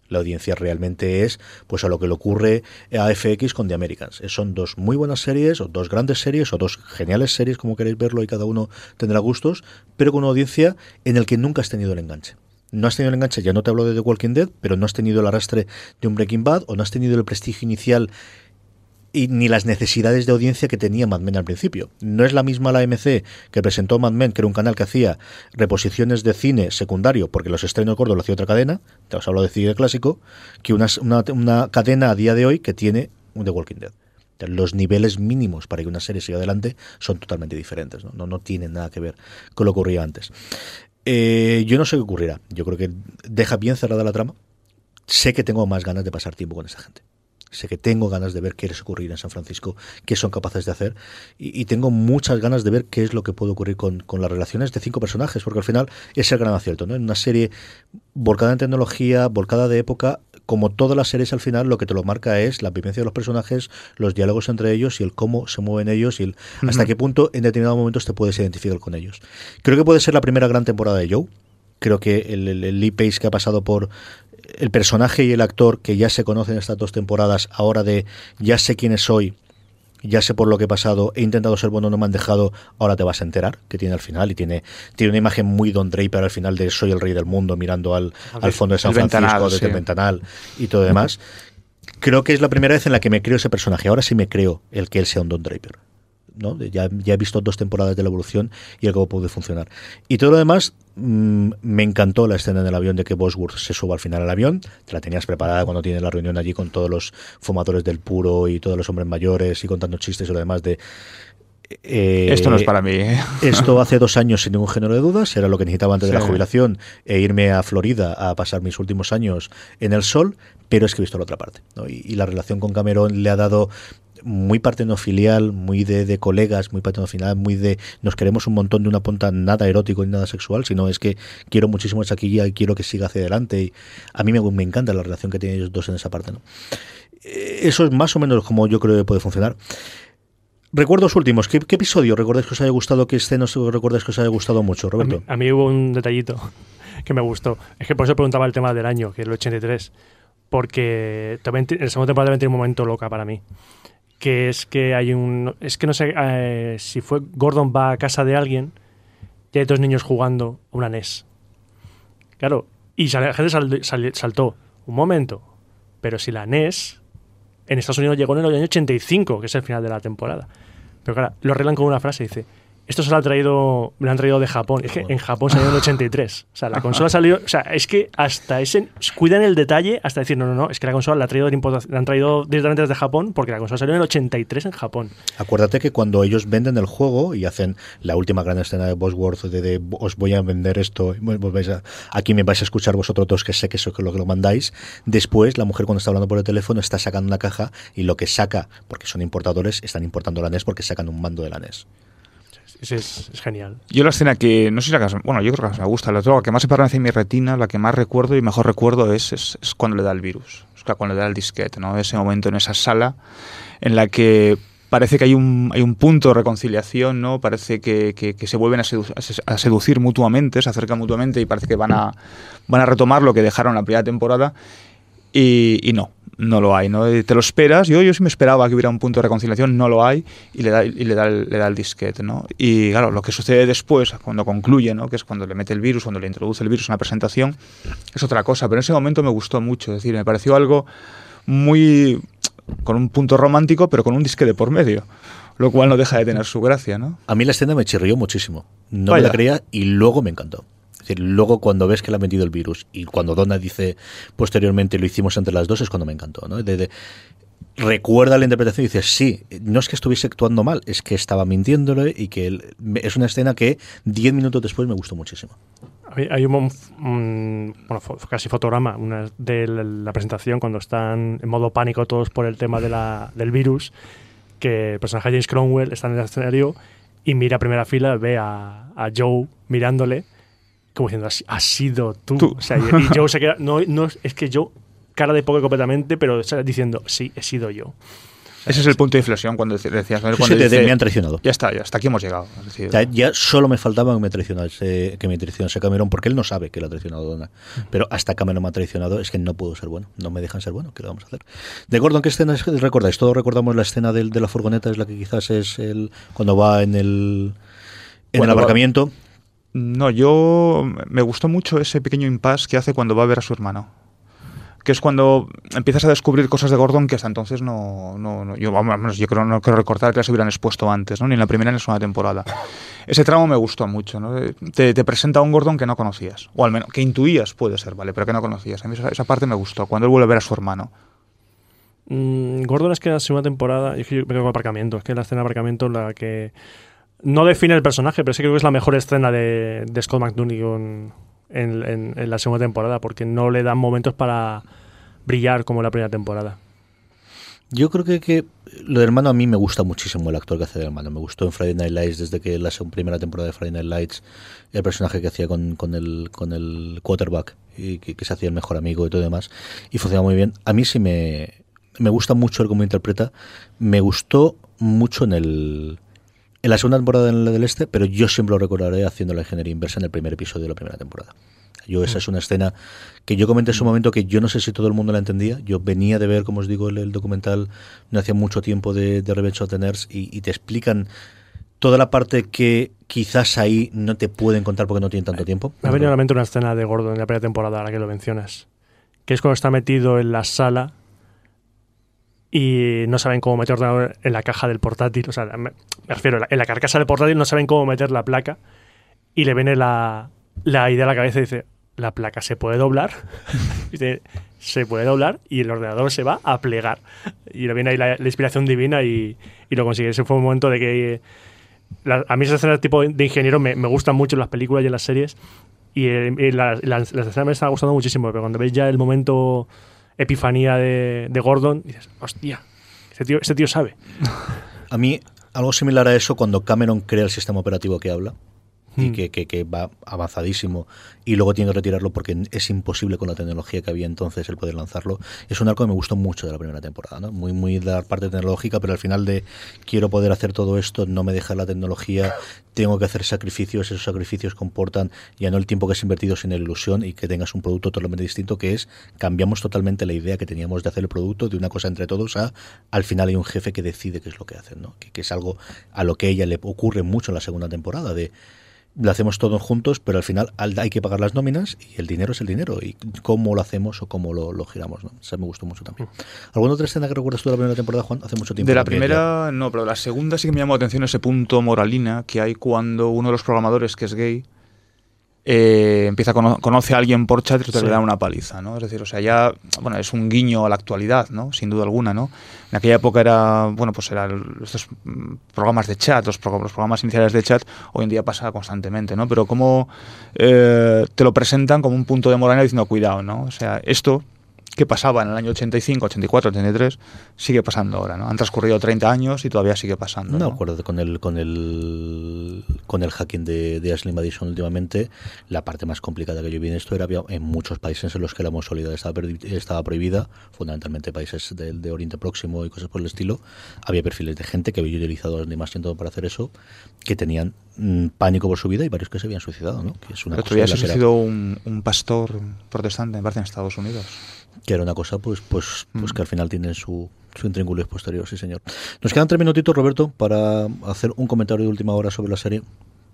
La audiencia realmente es pues a lo que le ocurre a FX con The Americans. Son dos muy buenas series, o dos grandes series, o dos geniales series, como queréis verlo, y cada uno tendrá gustos, pero con una audiencia en el que nunca has tenido el enganche. No has tenido el enganche, ya no te hablo de The Walking Dead, pero no has tenido el arrastre de un Breaking Bad, o no has tenido el prestigio inicial y ni las necesidades de audiencia que tenía Mad Men al principio. No es la misma la AMC que presentó Mad Men, que era un canal que hacía reposiciones de cine secundario, porque los estrenos gordos lo hacía otra cadena, te os hablo de cine clásico, que una, una, cadena a día de hoy que tiene un The Walking Dead. Los niveles mínimos para que una serie siga adelante son totalmente diferentes, no, no, no tienen nada que ver con lo que ocurría antes. Eh, yo no sé qué ocurrirá, yo creo que deja bien cerrada la trama, sé que tengo más ganas de pasar tiempo con esta gente. Sé que tengo ganas de ver qué les ocurrir en San Francisco, qué son capaces de hacer, y, y tengo muchas ganas de ver qué es lo que puede ocurrir con, con, las relaciones de cinco personajes, porque al final es el gran acierto, ¿no? En una serie volcada en tecnología, volcada de época, como todas las series al final, lo que te lo marca es la vivencia de los personajes, los diálogos entre ellos y el cómo se mueven ellos y el, uh -huh. hasta qué punto en determinados momentos te puedes identificar con ellos. Creo que puede ser la primera gran temporada de Joe. Creo que el, el, el Lee Pace que ha pasado por el personaje y el actor que ya se conocen estas dos temporadas, ahora de ya sé quién soy, ya sé por lo que he pasado, he intentado ser bueno, no me han dejado, ahora te vas a enterar que tiene al final y tiene, tiene una imagen muy Don Draper al final de soy el rey del mundo mirando al, al fondo de San Francisco desde sí. el ventanal y todo demás. Creo que es la primera vez en la que me creo ese personaje. Ahora sí me creo el que él sea un Don Draper. ¿No? Ya, ya he visto dos temporadas de la evolución y el cómo puede funcionar. Y todo lo demás, mm, me encantó la escena en el avión de que Bosworth se suba al final al avión. Te la tenías preparada cuando tiene la reunión allí con todos los fumadores del puro y todos los hombres mayores y contando chistes y lo demás de. eh, Esto no es para mí. ¿eh? esto hace dos años sin ningún género de dudas, era lo que necesitaba antes de la jubilación e irme a Florida a pasar mis últimos años en el sol, pero es que he visto la otra parte. ¿no? Y, y la relación con Cameron le ha dado muy partenofilial, muy de, de colegas, muy partenofilial, muy de nos queremos un montón de una punta nada erótico ni nada sexual, sino es que quiero muchísimo esa Shaquilla y quiero que siga hacia adelante. Y a mí me, me encanta la relación que tienen ellos dos en esa parte. ¿no? Eh, Eso es más o menos como yo creo que puede funcionar. Recuerdos últimos. ¿Qué, qué episodio recordáis que os haya gustado? ¿Qué escenas recordáis que os haya gustado mucho, A mí, Roberto? a mí hubo un detallito que me gustó. Es que por eso preguntaba el tema del año, que es el 83. Porque también, ti- el segundo temporada también tiene un momento loca para mí. Que es que hay un. Es que no sé eh, si fue Gordon va a casa de alguien y hay dos niños jugando a una NES. Claro. Y la gente sal- sal- saltó. Un momento. Pero si la NES en Estados Unidos llegó en el año 85, que es el final de la temporada. Pero claro, lo arreglan con una frase, dice, esto se lo, ha traído, lo han traído de Japón. Es que en Japón salió en el 83. O sea, la consola salió... O sea, es que hasta ese... Cuidan el detalle hasta decir, no, no, no, es que la consola la, ha traído la han traído directamente desde Japón porque la consola salió en el 83 en Japón. Acuérdate que cuando ellos venden el juego y hacen la última gran escena de Bosworth de, de, os voy a vender esto, vos vais a- aquí me vais a escuchar vosotros dos que sé que eso es lo que lo mandáis, después la mujer cuando está hablando por el teléfono está sacando una caja y lo que saca, porque son importadores, están importando la NES porque sacan un mando de la NES. Es, es- es genial. Yo la escena que, no sé si la que bueno, yo creo que me gusta, la, que más se permanece en mi retina, la que más recuerdo y mejor recuerdo es, es, es cuando le da el virus, sea, cuando le da el disquete, ¿no? Ese momento en esa sala en la que parece que hay un, hay un punto de reconciliación, ¿no? Parece que, que- se vuelven a, sedu- a se- a seducir mutuamente, se acercan mutuamente y parece que van a, van a retomar lo que dejaron la primera temporada y no, no lo hay, ¿no? Y Te lo esperas, yo, yo sí me esperaba que hubiera un punto de reconciliación, no lo hay, y le da, y le da, el, le da el disquete, ¿no? Y claro, lo que sucede después, cuando concluye, ¿no? Que es cuando le mete el virus, cuando le introduce el virus en la presentación, es otra cosa, pero en ese momento me gustó mucho, es decir, me pareció algo muy... con un punto romántico, pero con un disquete por medio, lo cual no deja de tener su gracia, ¿no? A mí la escena me chirrió muchísimo. No Vaya. me la creía y luego me encantó. Decir, luego cuando ves que le ha metido el virus y cuando Donna dice posteriormente lo hicimos entre las dos es cuando me encantó. ¿no? De- recuerda la interpretación y dices, sí, no es que estuviese actuando mal, es que estaba mintiéndole y que él- es una escena que 10 minutos después me gustó muchísimo. Hay, un, un- bueno, casi fotograma de la, presentación cuando están en modo pánico todos por el tema del virus, que el personaje James Cromwell está en el escenario y mira a primera fila, ve a Joe mirándole, como diciendo, has, has sido tú. Tú. O sea, y, y Joe se queda, no, no, es- que Joe, cara de poco completamente, pero está diciendo, sí, he sido yo. Ese es el punto de inflexión cuando dec- decías, ¿no? Sí, cuando sí, dice, me han traicionado. ya está, ya hasta aquí hemos llegado. Decir, ya solo me faltaba que me traicionase, que me traicionase Cameron, porque él no sabe que le ha traicionado Donna. Pero hasta Cameron me ha traicionado, es que no puedo ser bueno. No me dejan ser bueno, ¿qué le vamos a hacer? De Gordon, ¿qué escena es- recordáis? Todos recordamos la escena del- de la furgoneta, es la que quizás es el cuando va en el, en el va- aparcamiento. No, yo me gustó mucho ese pequeño impasse que hace cuando va a ver a su hermano. Que es cuando empiezas a descubrir cosas de Gordon que hasta entonces no. no, no- yo, yo creo, no quiero recordar que las hubieran expuesto antes, ¿no? ni en la primera ni en la segunda temporada. Ese tramo me gustó mucho. ¿no? Te, te presenta a un Gordon que no conocías. O al menos que intuías, puede ser, ¿vale? Pero que no conocías. A mí esa, parte me gustó. Cuando él vuelve a ver a su hermano. Mm, Gordon es que la segunda temporada, es que yo me quedo con aparcamiento, es que la escena de aparcamiento la que no define el personaje, pero sí creo que es la mejor escena de, Scott McDooney en, la segunda temporada, porque no le dan momentos para brillar como en la primera temporada. Yo creo que, lo de hermano a mí me gusta muchísimo el actor que hace de hermano. Me gustó en Friday Night Lights desde que la primera temporada de Friday Night Lights el personaje que hacía con, el, con el quarterback y que, que se hacía el mejor amigo y todo demás. Y funcionaba muy bien. A mí sí me, me gusta mucho el cómo interpreta. Me gustó mucho en el en la segunda temporada en la del Este, pero yo siempre lo recordaré haciendo la ingeniería inversa en el primer episodio de la primera temporada. Yo esa es una escena que yo comenté en su momento que yo no sé si todo el mundo la entendía. Yo venía de ver, como os digo, el, el documental no hacía mucho tiempo de, de Revenge of the Nerds y, y te explican toda la parte que quizás ahí no te pueden contar porque no tienen tanto tiempo. Me ha venido a la mente una escena de Gordon en la primera temporada, ahora que lo mencionas, que es cuando está metido en la sala y no saben cómo meter ordenador en la caja del portátil. O sea, me, refiero, en la, carcasa del portátil no saben cómo meter la placa y le viene la, la idea a la cabeza y dice, la placa se puede doblar. se puede doblar y el ordenador se va a plegar. Y le viene ahí la, inspiración divina y, y lo consigue. Ese fue un momento de que... a mí esas escenas tipo de ingeniero me, me gustan mucho en las películas y en las series. Y, eh, las, escenas me están gustando muchísimo. Pero cuando ves ya el momento epifanía de, Gordon, dices, hostia, ese tío, ese tío sabe. A mí, algo similar a eso, cuando Cameron crea el sistema operativo que habla y Hmm. que, que- que va avanzadísimo y luego tiene que retirarlo porque es imposible con la tecnología que había entonces el poder lanzarlo. Es un arco que me gustó mucho de la primera temporada, ¿no? Muy, muy de la parte tecnológica, pero al final de quiero poder hacer todo esto, no me deja la tecnología, tengo que hacer sacrificios, esos sacrificios comportan ya no el tiempo que has invertido, sino la ilusión y que tengas un producto totalmente distinto, que es cambiamos totalmente la idea que teníamos de hacer el producto de una cosa entre todos a al final hay un jefe que decide qué es lo que hacen, ¿no? Que, que es algo a lo que ella le ocurre mucho en la segunda temporada de lo hacemos todos juntos, pero al final al- hay que pagar las nóminas y el dinero es el dinero. Y cómo lo hacemos o cómo lo, lo giramos. ¿no? Esa me gustó mucho también. ¿Alguna otra escena que recuerdas tú de la primera temporada, Juan? Hace mucho tiempo. De la primera, no, pero de la segunda sí que me llamó la atención ese punto moralina que hay cuando uno de los programadores, que es gay, eh, empieza a cono- conoce a alguien por chat y que Sí. le da una paliza, ¿no? Es decir, o sea, ya, bueno, es un guiño a la actualidad, ¿no? Sin duda alguna, ¿no? En aquella época era, bueno, pues eran estos mm, programas de chat, los, pro- los programas iniciales de chat, hoy en día pasa constantemente, ¿no? Pero cómo eh, te lo presentan como un punto de moralina diciendo, cuidado, ¿no? O sea, esto que pasaba en el año 85, 84, 83, sigue pasando ahora, ¿no? Han transcurrido 30 años y todavía sigue pasando. No, ¿no? acuerdo con el con el con el hacking de, de Ashley Madison últimamente, la parte más complicada que yo vi en esto era había en muchos países en los que la homosexualidad estaba, prohibida, fundamentalmente países del de Oriente Próximo y cosas por el estilo, había perfiles de gente que había utilizado a Ashley Madison para hacer eso, que tenían mm, pánico por su vida y varios que se habían suicidado, ¿no? Que es una El otro día en se suicidó un, un pastor protestante, me parece, en Estados Unidos. Que era una cosa pues pues pues Mm. que al final tienen su su intríngulis posterior, sí señor. Nos quedan tres minutitos, Roberto, para hacer un comentario de última hora sobre la serie.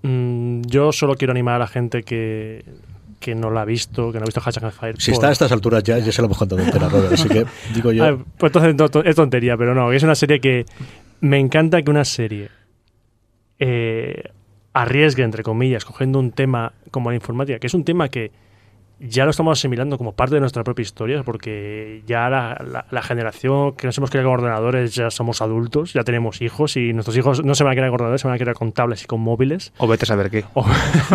Mm, yo solo quiero animar a la gente que, que no la ha visto, que no ha visto Hashtag Fire. Si está a estas alturas ya, ya se lo hemos contado entera, Robert, así que digo yo... Pues entonces no, es tontería, pero no, es una serie que me encanta que una serie eh, arriesgue, entre comillas, cogiendo un tema como la informática, que es un tema que ya lo estamos asimilando como parte de nuestra propia historia, porque ya la, la- la generación que nos hemos criado con ordenadores ya somos adultos, ya tenemos hijos y nuestros hijos no se van a criar con ordenadores, se van a criar con tablets y con móviles O vete a saber qué. o,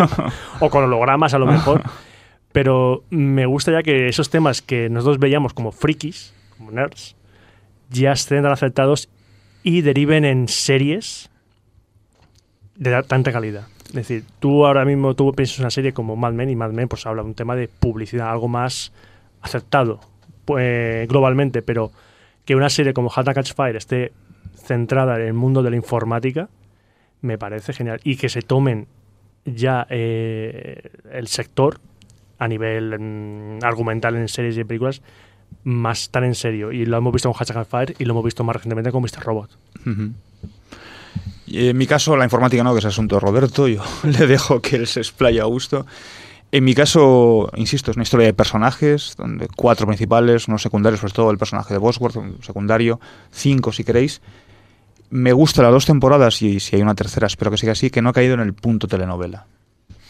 o con hologramas a lo mejor. Pero me gusta ya que esos temas que nosotros veíamos como frikis, como nerds, ya estén tan aceptados y deriven en series de tanta calidad. Es decir, tú ahora mismo tú piensas en una serie como Mad Men y Mad Men pues habla de un tema de publicidad, algo más aceptado pues, globalmente, pero que una serie como Hat Catch Fire esté centrada en el mundo de la informática me parece genial. Y que se tomen ya eh, el sector a nivel mm, argumental en series y en películas más tan en serio. Y lo hemos visto con Hashtag Fire y lo hemos visto más recientemente con Mr. Robot. En mi caso, la informática no, que es asunto de Roberto, yo le dejo que él se explaya a gusto. En mi caso, insisto, es una historia de personajes, donde cuatro principales, unos secundarios, sobre todo el personaje de Bosworth, un secundario, cinco si queréis. Me gusta las dos temporadas y si hay una tercera, espero que siga así, que no ha caído en el punto telenovela.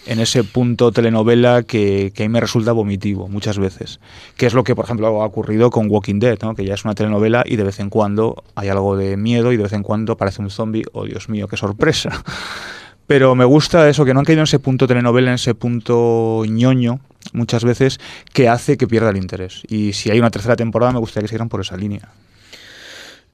En ese punto telenovela que, que a mí me resulta vomitivo muchas veces. Que es lo que, por ejemplo, ha ocurrido con Walking Dead, ¿no? que ya es una telenovela y de vez en cuando hay algo de miedo y de vez en cuando aparece un zombie. Oh, Dios mío, qué sorpresa. Pero me gusta eso, que no han caído en ese punto telenovela, en ese punto ñoño, muchas veces, que hace que pierda el interés. Y si hay una tercera temporada, me gustaría que siguieran por esa línea.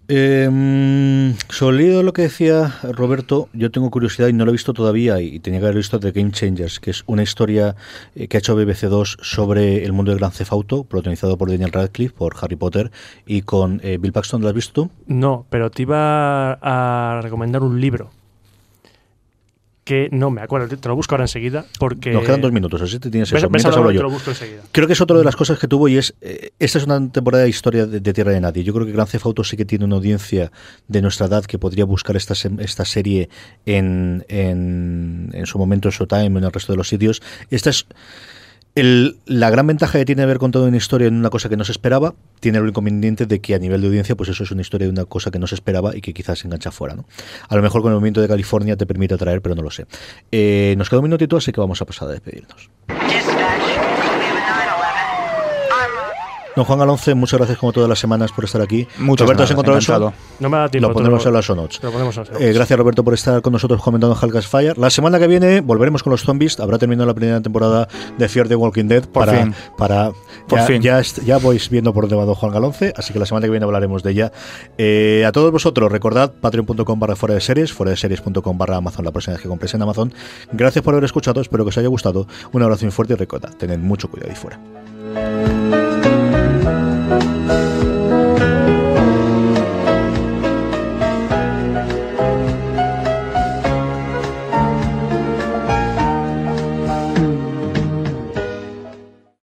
Eh, sobre lo que decía Roberto, yo tengo curiosidad y no lo he visto todavía y tenía que haber visto The Game Changers, que es una historia eh, que ha hecho BBC2 sobre el mundo del Gran Cefauto, protagonizado por Daniel Radcliffe, por Harry Potter y con eh, Bill Paxton. ¿Lo has visto? No, pero te iba a recomendar un libro que no me acuerdo, te te lo busco ahora enseguida porque... Nos quedan dos minutos, así te tienes eso. Mientras hablo te yo. lo busco enseguida. Creo que es otra de las cosas que tuvo y es, eh, esta es una temporada de historia de, de Tierra de Nadie. Yo creo que Gran Theft Auto sí que tiene una audiencia de nuestra edad que podría buscar esta, esta serie en, en, en su momento, en su time, en el resto de los sitios. Esta es El- la gran ventaja que tiene ver con toda una historia en una cosa que no se esperaba, tiene el inconveniente de que a nivel de audiencia, pues eso es una historia de una cosa que no se esperaba y que quizás se engancha fuera, ¿no? A lo mejor con el movimiento de California te permite atraer, pero no lo sé. Eh, nos queda un minutito, así que vamos a pasar a despedirnos. Don Juan Alonce, muchas gracias como todas las semanas por estar aquí. Muchas Roberto, ¿has gracias, encontrado eso? No me da tiempo. Lo pondremos en las show notes. Lo ponemos en las show Eh, gracias Roberto por estar con nosotros comentando Halgas Fire. La semana que viene volveremos con los zombies. Habrá terminado la primera temporada de Fear the Walking Dead. Por para, fin. para Por ya, fin. Ya, ya vais viendo por dónde va don Juan Galonce, así que la semana que viene hablaremos de ella. Eh, a todos vosotros, recordad patreon.com barra fuera de series, fuera de series.com barra Amazon, la próxima vez que compréis en Amazon. Gracias por haber escuchado, espero que os haya gustado. Un abrazo muy fuerte y recordad, tened mucho cuidado ahí fuera.